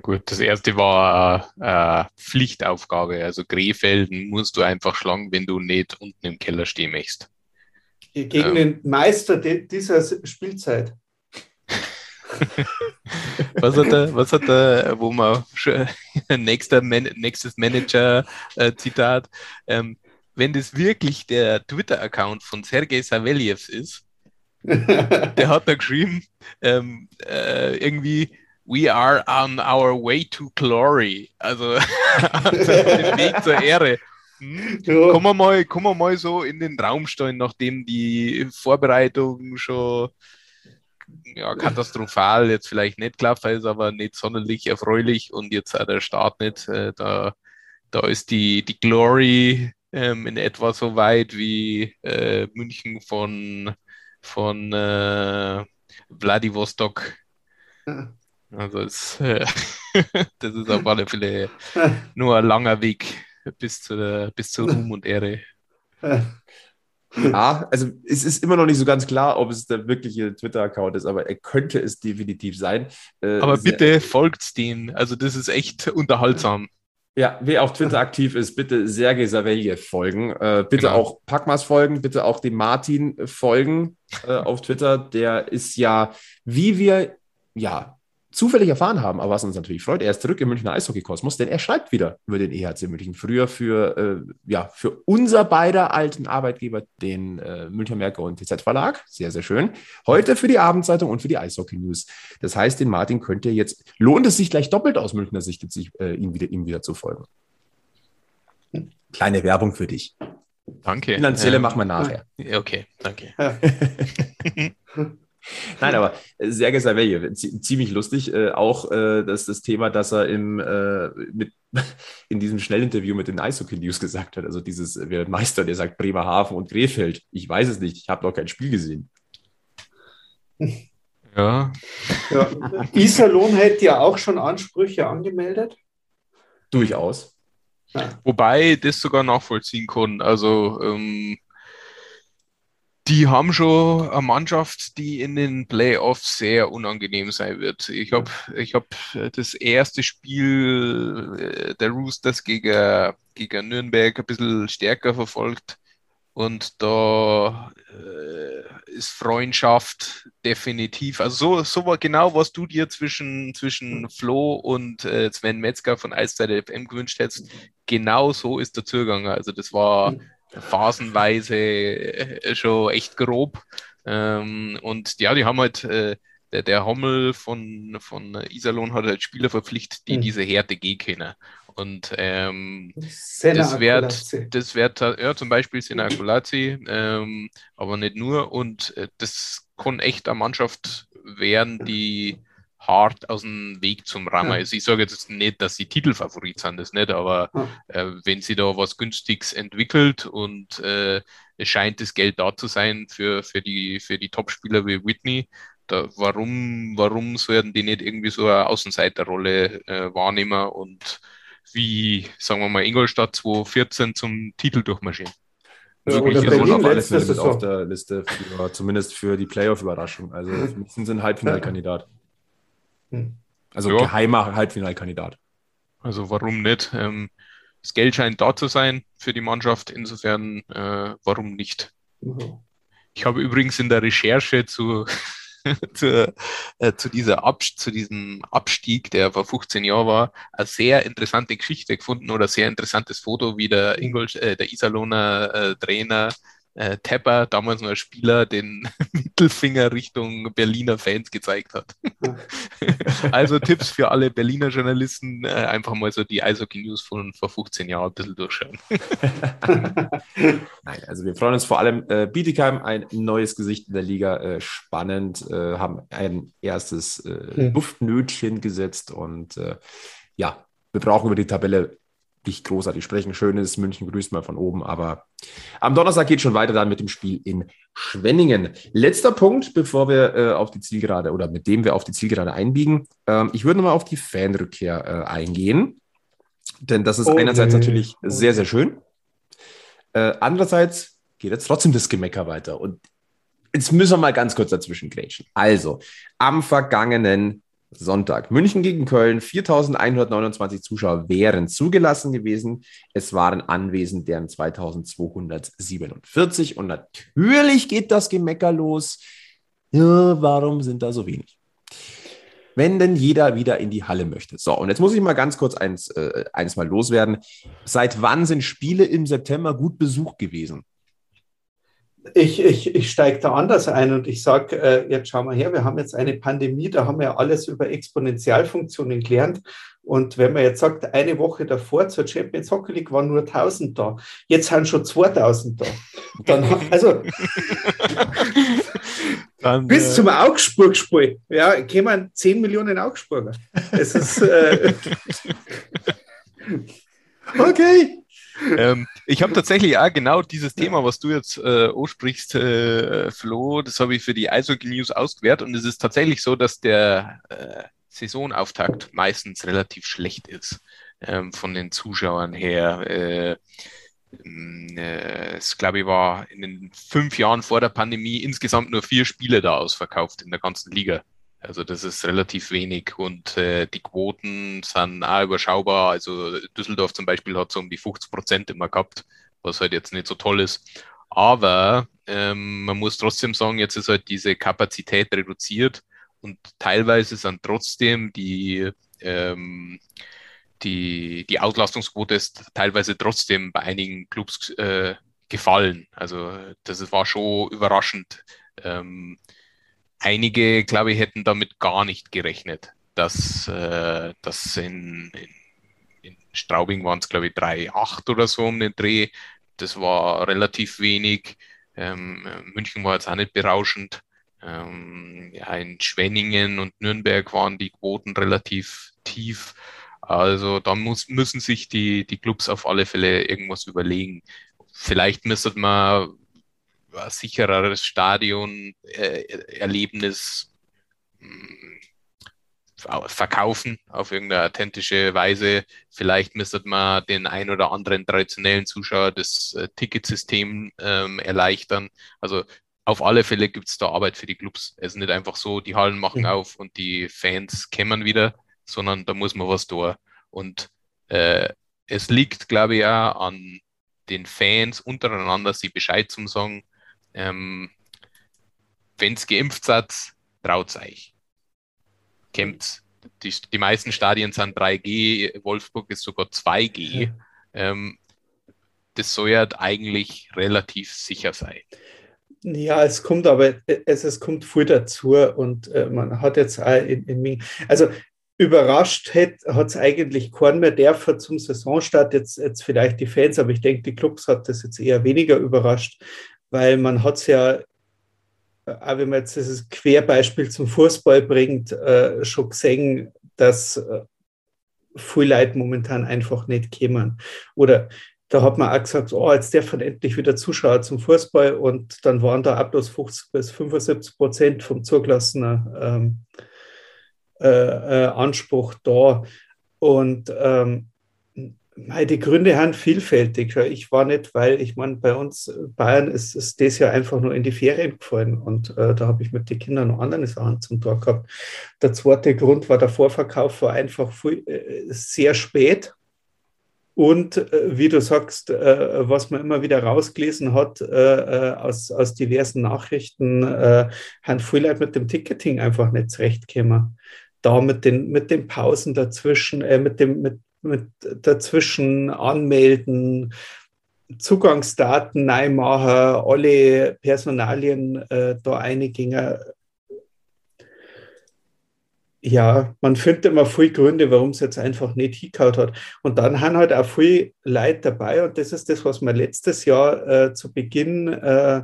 Gut, das erste war äh, Pflichtaufgabe. Also Krefelden musst du einfach schlagen, wenn du nicht unten im Keller stehen möchtest. Gegen ähm. den Meister dieser Spielzeit. was hat er, was hat er, wo man nächster Man, nächstes Manager-Zitat, äh, ähm, wenn das wirklich der Twitter-Account von Sergei Savelyev ist, der hat da geschrieben, ähm, äh, irgendwie We are on our way to glory. Also auf dem Weg zur Ehre. Hm? Ja. Kommen, wir mal, kommen wir mal so in den Raum stellen, nachdem die Vorbereitung schon ja, katastrophal jetzt vielleicht nicht klappt, ist aber nicht sonderlich erfreulich und jetzt auch der Start nicht. Äh, da, da ist die, die Glory ähm, in etwa so weit wie äh, München von, von äh, Vladivostok. Also es, äh, das ist auf alle Fälle nur ein langer Weg bis, zu der, bis zur Ruhm und Ehre. Ja, also es ist immer noch nicht so ganz klar, ob es der wirkliche Twitter-Account ist, aber er könnte es definitiv sein. Äh, aber bitte folgt dem. Also das ist echt unterhaltsam. Ja, wer auf Twitter aktiv ist, bitte Sergej Savelje folgen. Äh, bitte genau. auch Packmas folgen, bitte auch dem Martin folgen äh, auf Twitter. Der ist ja, wie wir ja zufällig erfahren haben, aber was uns natürlich freut, er ist zurück im Münchner Eishockeykosmos, denn er schreibt wieder über den EHC München. Früher für, äh, ja, für unser beider alten Arbeitgeber, den äh, Münchner Merkur und TZ Verlag. Sehr, sehr schön. Heute für die Abendzeitung und für die Eishockey News. Das heißt, den Martin könnte jetzt, lohnt es sich gleich doppelt aus Münchner Sicht, sich, äh, ihm, wieder, ihm wieder zu folgen. Kleine Werbung für dich. Danke. Finanzielle ähm, machen wir nachher. Okay, danke. Nein, aber Sergei Savelje, ziemlich lustig. Äh, auch äh, das, das Thema, dass er im, äh, mit, in diesem Schnellinterview mit den Eishockey News gesagt hat. Also dieses äh, Meister, der sagt Bremerhaven und Krefeld. Ich weiß es nicht, ich habe noch kein Spiel gesehen. Ja. ja. Iserlohn hätte ja auch schon Ansprüche angemeldet. Durchaus. Ja. Wobei das sogar nachvollziehen kann. Also ähm, die haben schon eine Mannschaft, die in den Playoffs sehr unangenehm sein wird. Ich habe ich hab das erste Spiel äh, der Roosters gegen, gegen Nürnberg ein bisschen stärker verfolgt. Und da äh, ist Freundschaft definitiv. Also so, so war genau, was du dir zwischen, zwischen Flo und äh, Sven Metzger von Eiszeit FM gewünscht hättest. Genau so ist der Zugang. Also das war mhm phasenweise äh, schon echt grob. Ähm, und ja, die haben halt, äh, der, der Hommel von, von Iserlohn hat halt Spieler verpflichtet, die mhm. diese Härte gehen können. Und ähm, das wird, das wird, ja, zum Beispiel Sena ähm, aber nicht nur. Und äh, das kann echt eine Mannschaft werden, die hart aus dem Weg zum Rammer ja. ist. Ich sage jetzt nicht, dass sie Titelfavorit sind, das nicht, aber ja. äh, wenn sie da was Günstiges entwickelt und äh, es scheint das Geld da zu sein für, für die, für die Topspieler wie Whitney, da, warum, warum sollten die nicht irgendwie so eine Außenseiterrolle äh, wahrnehmen und wie, sagen wir mal, Ingolstadt 2014 zum Titel durchmarschieren? Ja, oder Berlin auf alle Fälle mit auf der Liste, für, zumindest für die Playoff-Überraschung. Also sind sie ein Halbfinalkandidat. Hm. Also ja. geheimer Halbfinalkandidat. Also warum nicht? Ähm, das Geld scheint da zu sein für die Mannschaft. Insofern, äh, warum nicht? Mhm. Ich habe übrigens in der Recherche zu, zu, äh, zu, dieser Ab zu diesem Abstieg, der vor 15 Jahren war, eine sehr interessante Geschichte gefunden oder sehr interessantes Foto, wie der, Ingolst äh, der Iserlohner äh, Trainer äh, Tepper, damals noch ein Spieler, den Mittelfinger Richtung Berliner Fans gezeigt hat. also Tipps für alle Berliner Journalisten, äh, einfach mal so die Eishockey-News von vor 15 Jahren ein bisschen durchschauen. Nein, also wir freuen uns vor allem, äh, Bietigheim, ein neues Gesicht in der Liga, äh, spannend, äh, haben ein erstes äh, Luftnötchen gesetzt und äh, ja, wir brauchen über die Tabelle nicht großartig sprechen. Schön ist, München grüßt mal von oben, aber am Donnerstag geht schon weiter dann mit dem Spiel in Schwenningen. Letzter Punkt, bevor wir äh, auf die Zielgerade oder mit dem wir auf die Zielgerade einbiegen. Ähm, ich würde nochmal auf die Fanrückkehr äh, eingehen, denn das ist okay. einerseits natürlich okay. sehr, sehr schön. Äh, andererseits geht jetzt trotzdem das Gemecker weiter und Jetzt müssen wir mal ganz kurz dazwischen grätschen. Also, am vergangenen Sonntag. München gegen Köln, 4129 Zuschauer wären zugelassen gewesen. Es waren anwesend deren 2247. Und natürlich geht das Gemecker los. Ja, warum sind da so wenig? Wenn denn jeder wieder in die Halle möchte. So, und jetzt muss ich mal ganz kurz eins, äh, eins mal loswerden. Seit wann sind Spiele im September gut besucht gewesen? Ich, ich, ich steige da anders ein und ich sage, äh, jetzt schau mal her, wir haben jetzt eine Pandemie, da haben wir alles über Exponentialfunktionen gelernt. Und wenn man jetzt sagt, eine Woche davor zur Champions Hockey League waren nur 1000 da, jetzt sind schon 2000 da. Dann, also, Dann, Bis äh, zum Augsburg-Spiel. Ja, kämen 10 Millionen Augsburger. Es ist. Äh, okay. Ähm, ich habe tatsächlich auch genau dieses Thema, was du jetzt äh, ansprichst, äh, Flo, das habe ich für die Eishockey News ausgewertet und es ist tatsächlich so, dass der äh, Saisonauftakt meistens relativ schlecht ist ähm, von den Zuschauern her. Äh, ähm, äh, es glaube ich war in den fünf Jahren vor der Pandemie insgesamt nur vier Spiele da ausverkauft in der ganzen Liga. Also das ist relativ wenig und äh, die Quoten sind auch überschaubar. Also Düsseldorf zum Beispiel hat so um die 50 Prozent immer gehabt, was halt jetzt nicht so toll ist. Aber ähm, man muss trotzdem sagen, jetzt ist halt diese Kapazität reduziert und teilweise sind trotzdem die ähm, die, die Auslastungsquote ist teilweise trotzdem bei einigen Clubs äh, gefallen. Also das war schon überraschend. Ähm, einige, glaube ich, hätten damit gar nicht gerechnet, dass, äh, dass in, in, in Straubing waren es, glaube ich, 3,8 oder so um den Dreh. Das war relativ wenig. Ähm, München war jetzt auch nicht berauschend. Ähm, ja, in Schwenningen und Nürnberg waren die Quoten relativ tief. Also da muss, müssen sich die, die Clubs auf alle Fälle irgendwas überlegen. Vielleicht müsste man sichereres Stadion, äh, Erlebnis hm, verkaufen auf irgendeine authentische Weise. Vielleicht müsste man den ein oder anderen traditionellen Zuschauer das äh, Ticketsystem ähm, erleichtern. Also auf alle Fälle gibt es da Arbeit für die Clubs. Es ist nicht einfach so, die Hallen machen mhm. auf und die Fans kämmern wieder, sondern da muss man was tun. Und äh, es liegt, glaube ich, auch an den Fans untereinander, sie Bescheid zu sagen, ähm, wenn es geimpft seid, traut euch. Kämpft. Die, die meisten Stadien sind 3G, Wolfsburg ist sogar 2G. Ja. Ähm, das soll ja eigentlich relativ sicher sein. Ja, es kommt aber, es, es kommt viel dazu und äh, man hat jetzt auch in, in also überrascht hat es eigentlich keinen mehr dürfen zum Saisonstart, jetzt, jetzt vielleicht die Fans, aber ich denke, die Clubs hat das jetzt eher weniger überrascht, weil man hat es ja, auch wenn man jetzt dieses Querbeispiel zum Fußball bringt, äh, schon gesehen, dass äh, viele Leute momentan einfach nicht kämen. Oder da hat man auch gesagt, oh, jetzt dürfen endlich wieder Zuschauer zum Fußball und dann waren da ab 50 bis 75 Prozent vom zugelassenen ähm, äh, äh, Anspruch da. Und ähm, die Gründe haben vielfältig. Ich war nicht, weil ich meine, bei uns Bayern ist, ist das ja einfach nur in die Ferien gefallen und äh, da habe ich mit den Kindern noch andere Sachen zum Tor gehabt. Der zweite Grund war, der Vorverkauf war einfach viel, äh, sehr spät. Und äh, wie du sagst, äh, was man immer wieder rausgelesen hat äh, aus, aus diversen Nachrichten, haben viele Leute mit dem Ticketing einfach nicht zurechtgekommen da mit den, mit den Pausen dazwischen, äh, mit dem mit, mit dazwischen anmelden, Zugangsdaten neimachen, alle Personalien äh, da eingingen. Ja, man findet immer viele Gründe, warum es jetzt einfach nicht hingehauen hat. Und dann haben halt auch viele Leute dabei, und das ist das, was wir letztes Jahr äh, zu Beginn äh,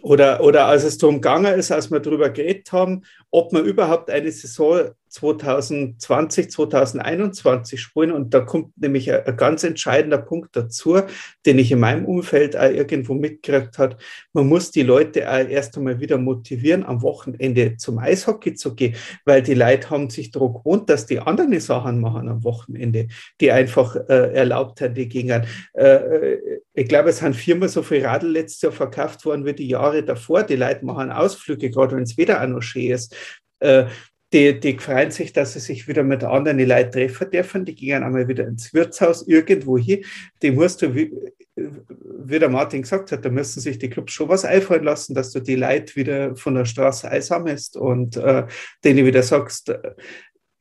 oder, oder als es darum gegangen ist, als wir darüber geredet haben, ob wir überhaupt eine Saison 2020, 2021 spielen. Und da kommt nämlich ein, ein, ganz entscheidender Punkt dazu, den ich in meinem Umfeld auch irgendwo mitgekriegt habe. Man muss die Leute auch erst einmal wieder motivieren, am Wochenende zum Eishockey zu gehen, weil die Leute haben sich daran gewohnt, dass die anderen Sachen machen am Wochenende, die einfach äh, erlaubt haben, die gingen. Äh, äh, ich glaube, es haben viermal so viel Radl letztes Jahr verkauft worden wie die Jahre davor. Die Leute machen Ausflüge, gerade wenn es wieder auch noch schön ist. Äh, die, die freuen sich, dass sie sich wieder mit anderen Leuten treffen dürfen. Die gehen einmal wieder ins Wirtshaus irgendwo hin. Die musst du, wie, wie der Martin gesagt hat, da müssen sich die Clubs schon was einfallen lassen, dass du die Leute wieder von der Straße einsammelst und äh, denen wieder sagst,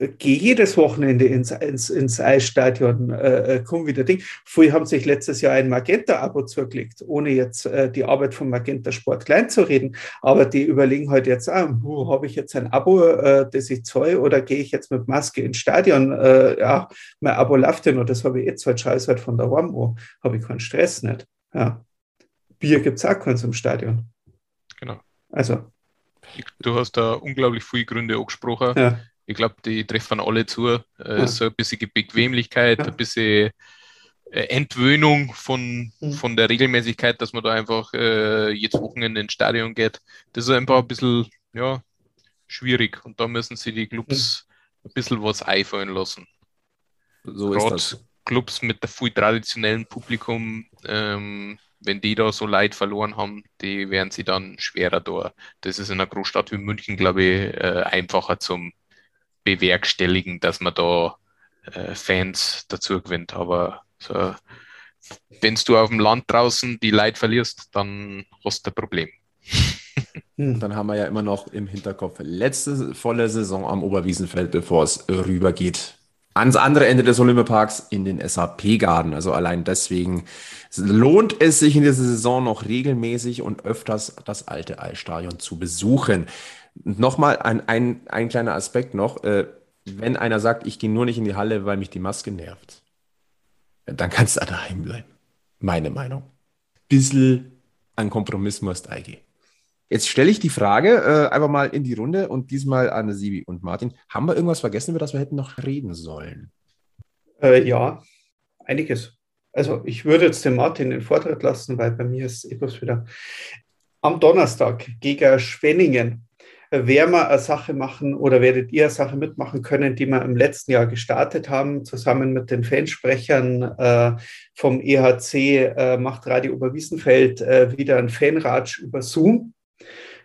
gehe jedes Wochenende ins, ins, ins Eisstadion, äh, äh komm wieder Ding. Viele haben sich letztes Jahr ein Magenta-Abo zugelegt, ohne jetzt äh, die Arbeit von Magenta Sport klein zu reden. Aber die überlegen halt jetzt, ah, habe ich jetzt ein Abo, äh, das ich zahle, oder gehe ich jetzt mit Maske ins Stadion? Äh, ja, mein Abo läuft ja noch, das habe ich jetzt halt scheiß halt von der Warm, habe ich keinen Stress nicht. Ja. Bier gibt es auch keins im Stadion. Genau. Also Du hast da unglaublich viele Gründe angesprochen. Ja. Ich glaube, die treffen alle zu. Äh, ja. So ein bisschen Bequemlichkeit, ja. ein bisschen äh, Entwöhnung von, mhm. von der Regelmäßigkeit, dass man da einfach äh, jedes Wochenende ins Stadion geht. Das ist einfach ein bisschen ja, schwierig und da müssen sie die Clubs mhm. ein bisschen was einfallen lassen. So Gerade ist das. Clubs mit einem viel traditionellen Publikum, ähm, wenn die da so Leid verloren haben, die werden sie dann schwerer da. Das ist in einer Großstadt wie München, glaube ich, äh, einfacher zum bewerkstelligen, dass man da äh, Fans dazu gewinnt. Aber so, wenn du auf dem Land draußen die Leid verlierst, dann hast du ein Problem. Hm. Dann haben wir ja immer noch im Hinterkopf letzte volle Saison am Oberwiesenfeld, bevor es rübergeht ans andere Ende des Olympiaparks in den SAP-Garten. Also allein deswegen lohnt es sich in dieser Saison noch regelmäßig und öfters das alte Eisstadion zu besuchen. Nochmal ein, ein, ein kleiner Aspekt noch. Äh, wenn einer sagt, ich gehe nur nicht in die Halle, weil mich die Maske nervt, dann kannst du daheim bleiben. Meine Meinung. Bissl an Kompromiss musst eingehen. Jetzt stelle ich die Frage äh, einfach mal in die Runde und diesmal an Sibi und Martin. Haben wir irgendwas vergessen, über das wir hätten noch reden sollen? Äh, ja, einiges. Also ich würde jetzt den Martin den Vortritt lassen, weil bei mir ist etwas wieder am Donnerstag gegen Schwenningen werden wir eine Sache machen oder werdet ihr eine Sache mitmachen können, die wir im letzten Jahr gestartet haben, zusammen mit den Fansprechern äh, vom EHC äh, macht Radio Oberwiesenfeld äh, wieder ein Fanratsch über Zoom.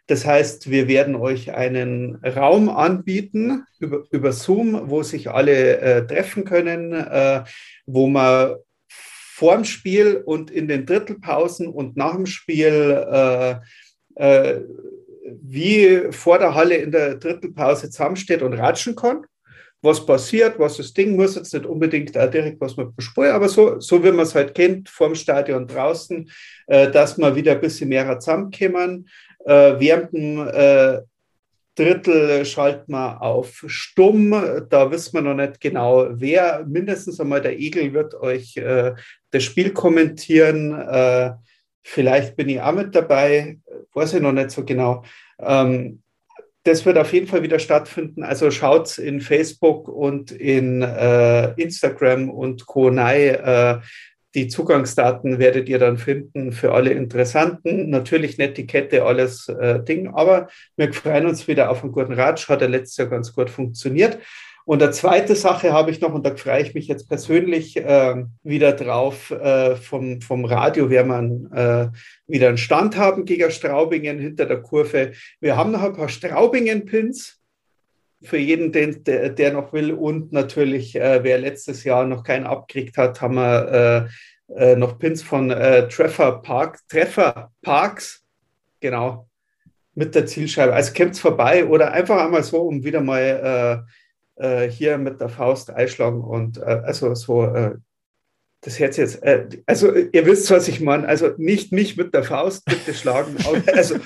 Das heißt, wir werden euch einen Raum anbieten über, über Zoom, wo sich alle äh, treffen können, äh, wo man vorm Spiel und in den Drittelpausen und nach dem Spiel äh, äh, wie vor der Halle in der Drittelpause zusammensteht und ratschen kann. Was passiert, was das Ding muss jetzt nicht unbedingt auch direkt was man besprechen, aber so, so wie man es halt kennt, vorm Stadion draußen, äh, dass wir wieder ein bisschen mehr zusammenkommen äh, während dem äh, Drittel schalten wir auf stumm. Da wissen wir noch nicht genau, wer. Mindestens einmal der Egel wird euch äh, das Spiel kommentieren. Vielleicht bin ich auch mit dabei, weiß ich noch nicht so genau. Ähm, das wird auf jeden Fall wieder stattfinden. Also schaut in Facebook und in äh, Instagram und Co. Äh, die Zugangsdaten werdet ihr dann finden für alle Interessanten. Natürlich Netiquette, alles äh, Ding, aber wir freuen uns wieder auf einen guten Ratsch. Hat er letztes Jahr ganz gut funktioniert. Und eine zweite Sache habe ich noch, und da freue ich mich jetzt persönlich äh, wieder drauf, äh, vom, vom Radio werden wir äh, wieder einen Stand haben gegen Straubingen hinter der Kurve. Wir haben noch ein paar Straubingen-Pins für jeden, den, der, der, noch will. Und natürlich, äh, wer letztes Jahr noch keinen abgekriegt hat, haben wir äh, äh, noch Pins von äh, Treffer, Park, Treffer Parks. Genau. Mit der Zielscheibe. Also kämpft vorbei oder einfach einmal so, um wieder mal äh, äh, hier mit der Faust einschlagen und also so das Herz jetzt, äh, also ihr wisst, was ich meine, also nicht mich mit der Faust bitte schlagen, also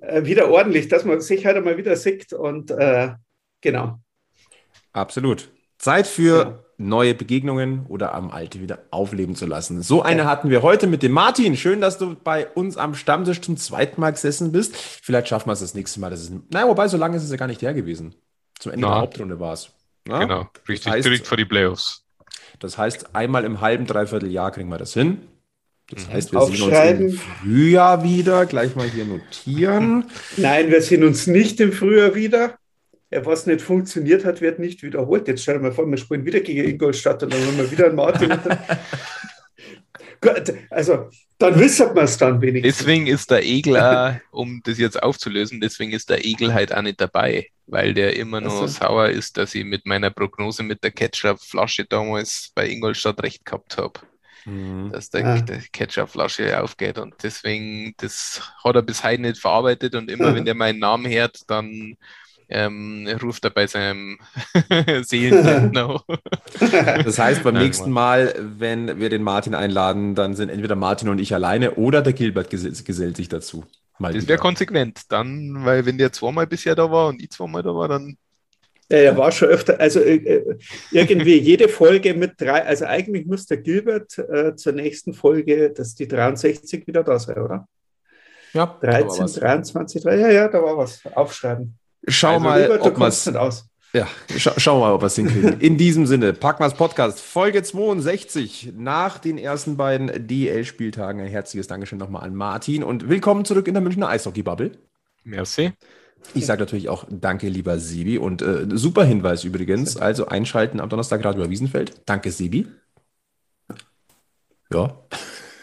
äh, wieder ordentlich, dass man sich halt einmal wieder sieht und äh, genau. Absolut. Zeit für ja. neue Begegnungen oder am Alte wieder aufleben zu lassen. So eine hatten wir heute mit dem Martin. Schön, dass du bei uns am Stammtisch zum zweiten Mal gesessen bist. Vielleicht schaffen wir es das nächste Mal. Das ist, naja, wobei, so lange ist es ja gar nicht her gewesen. Zum Ende Na. der Hauptrunde war es. Genau, richtig das heißt, direkt vor die Playoffs. Das heißt, einmal im halben, dreiviertel Jahr kriegen wir das hin. Das mhm. heißt, wir sehen uns im Frühjahr wieder. Gleich mal hier notieren. Nein, wir sehen uns nicht im Frühjahr wieder. Was nicht funktioniert hat, wird nicht wiederholt. Jetzt stell dir mal vor, wir spielen wieder gegen Ingolstadt und dann haben wir wieder einen Martin. Also dann wissen wir es dann wenigstens. Deswegen ist der Egel, um das jetzt aufzulösen, deswegen ist der Egel halt auch nicht dabei, weil der immer noch also. sauer ist, dass ich mit meiner Prognose mit der Ketchup-Flasche damals bei Ingolstadt recht gehabt habe mhm. dass der, ah. der Ketchupflasche aufgeht. Und deswegen, das hat er bis heute nicht verarbeitet. Und immer, wenn der meinen Namen hört, dann ähm, ruft er bei seinem Seelenlindner. das heißt, beim nächsten Mal, wenn wir den Martin einladen, dann sind entweder Martin und ich alleine oder der Gilbert gesellt sich dazu. Mal das wäre konsequent. Dann, weil wenn der zweimal bisher da war und ich zweimal da war, dann er war schon öfter, also äh, äh, irgendwie jede Folge mit drei, also eigentlich muss der Gilbert äh, zur nächsten Folge, dass die 63 wieder da sein, oder? Ja, 13, 23, ja, ja, da war was. Aufschreiben. Schau also, mal, ob man es aus. Ja, scha schauen wir mal, ob wir es hinkriegen. In diesem Sinne, Packmas Podcast, Folge 62, nach den ersten beiden DL-Spieltagen. Ein herzliches Dankeschön nochmal an Martin und willkommen zurück in der Münchner Eishockey-Bubble. Merci. Ich sage natürlich auch Danke, lieber Sebi. Und äh, super Hinweis übrigens. Also einschalten am Donnerstag Radio Wiesenfeld. Danke, Sebi. Ja.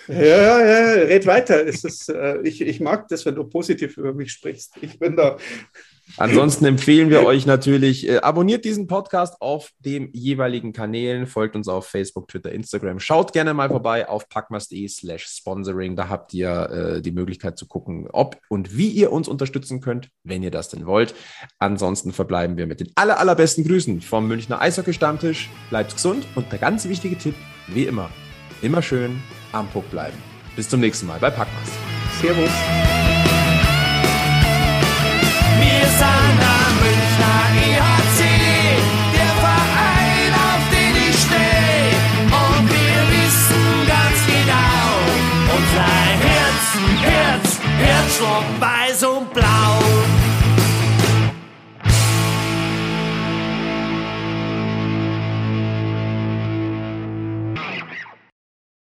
Ja, ja, ja, red weiter. Es ist, äh, ich, ich mag das, wenn du positiv über mich sprichst. Ich bin da Ansonsten empfehlen wir euch natürlich, äh, abonniert diesen Podcast auf den jeweiligen Kanälen, folgt uns auf Facebook, Twitter, Instagram. Schaut gerne mal vorbei auf packmas.de slash sponsoring. Da habt ihr äh, die Möglichkeit zu gucken, ob und wie ihr uns unterstützen könnt, wenn ihr das denn wollt. Ansonsten verbleiben wir mit den aller, allerbesten Grüßen vom Münchner Eishockey-Stammtisch. Bleibt gesund und der ganz wichtige Tipp, wie immer, immer schön am Puck bleiben. Bis zum nächsten Mal bei Packmas. Servus. Genau, unser Herz, Herz, Herzschlag weiß und blau.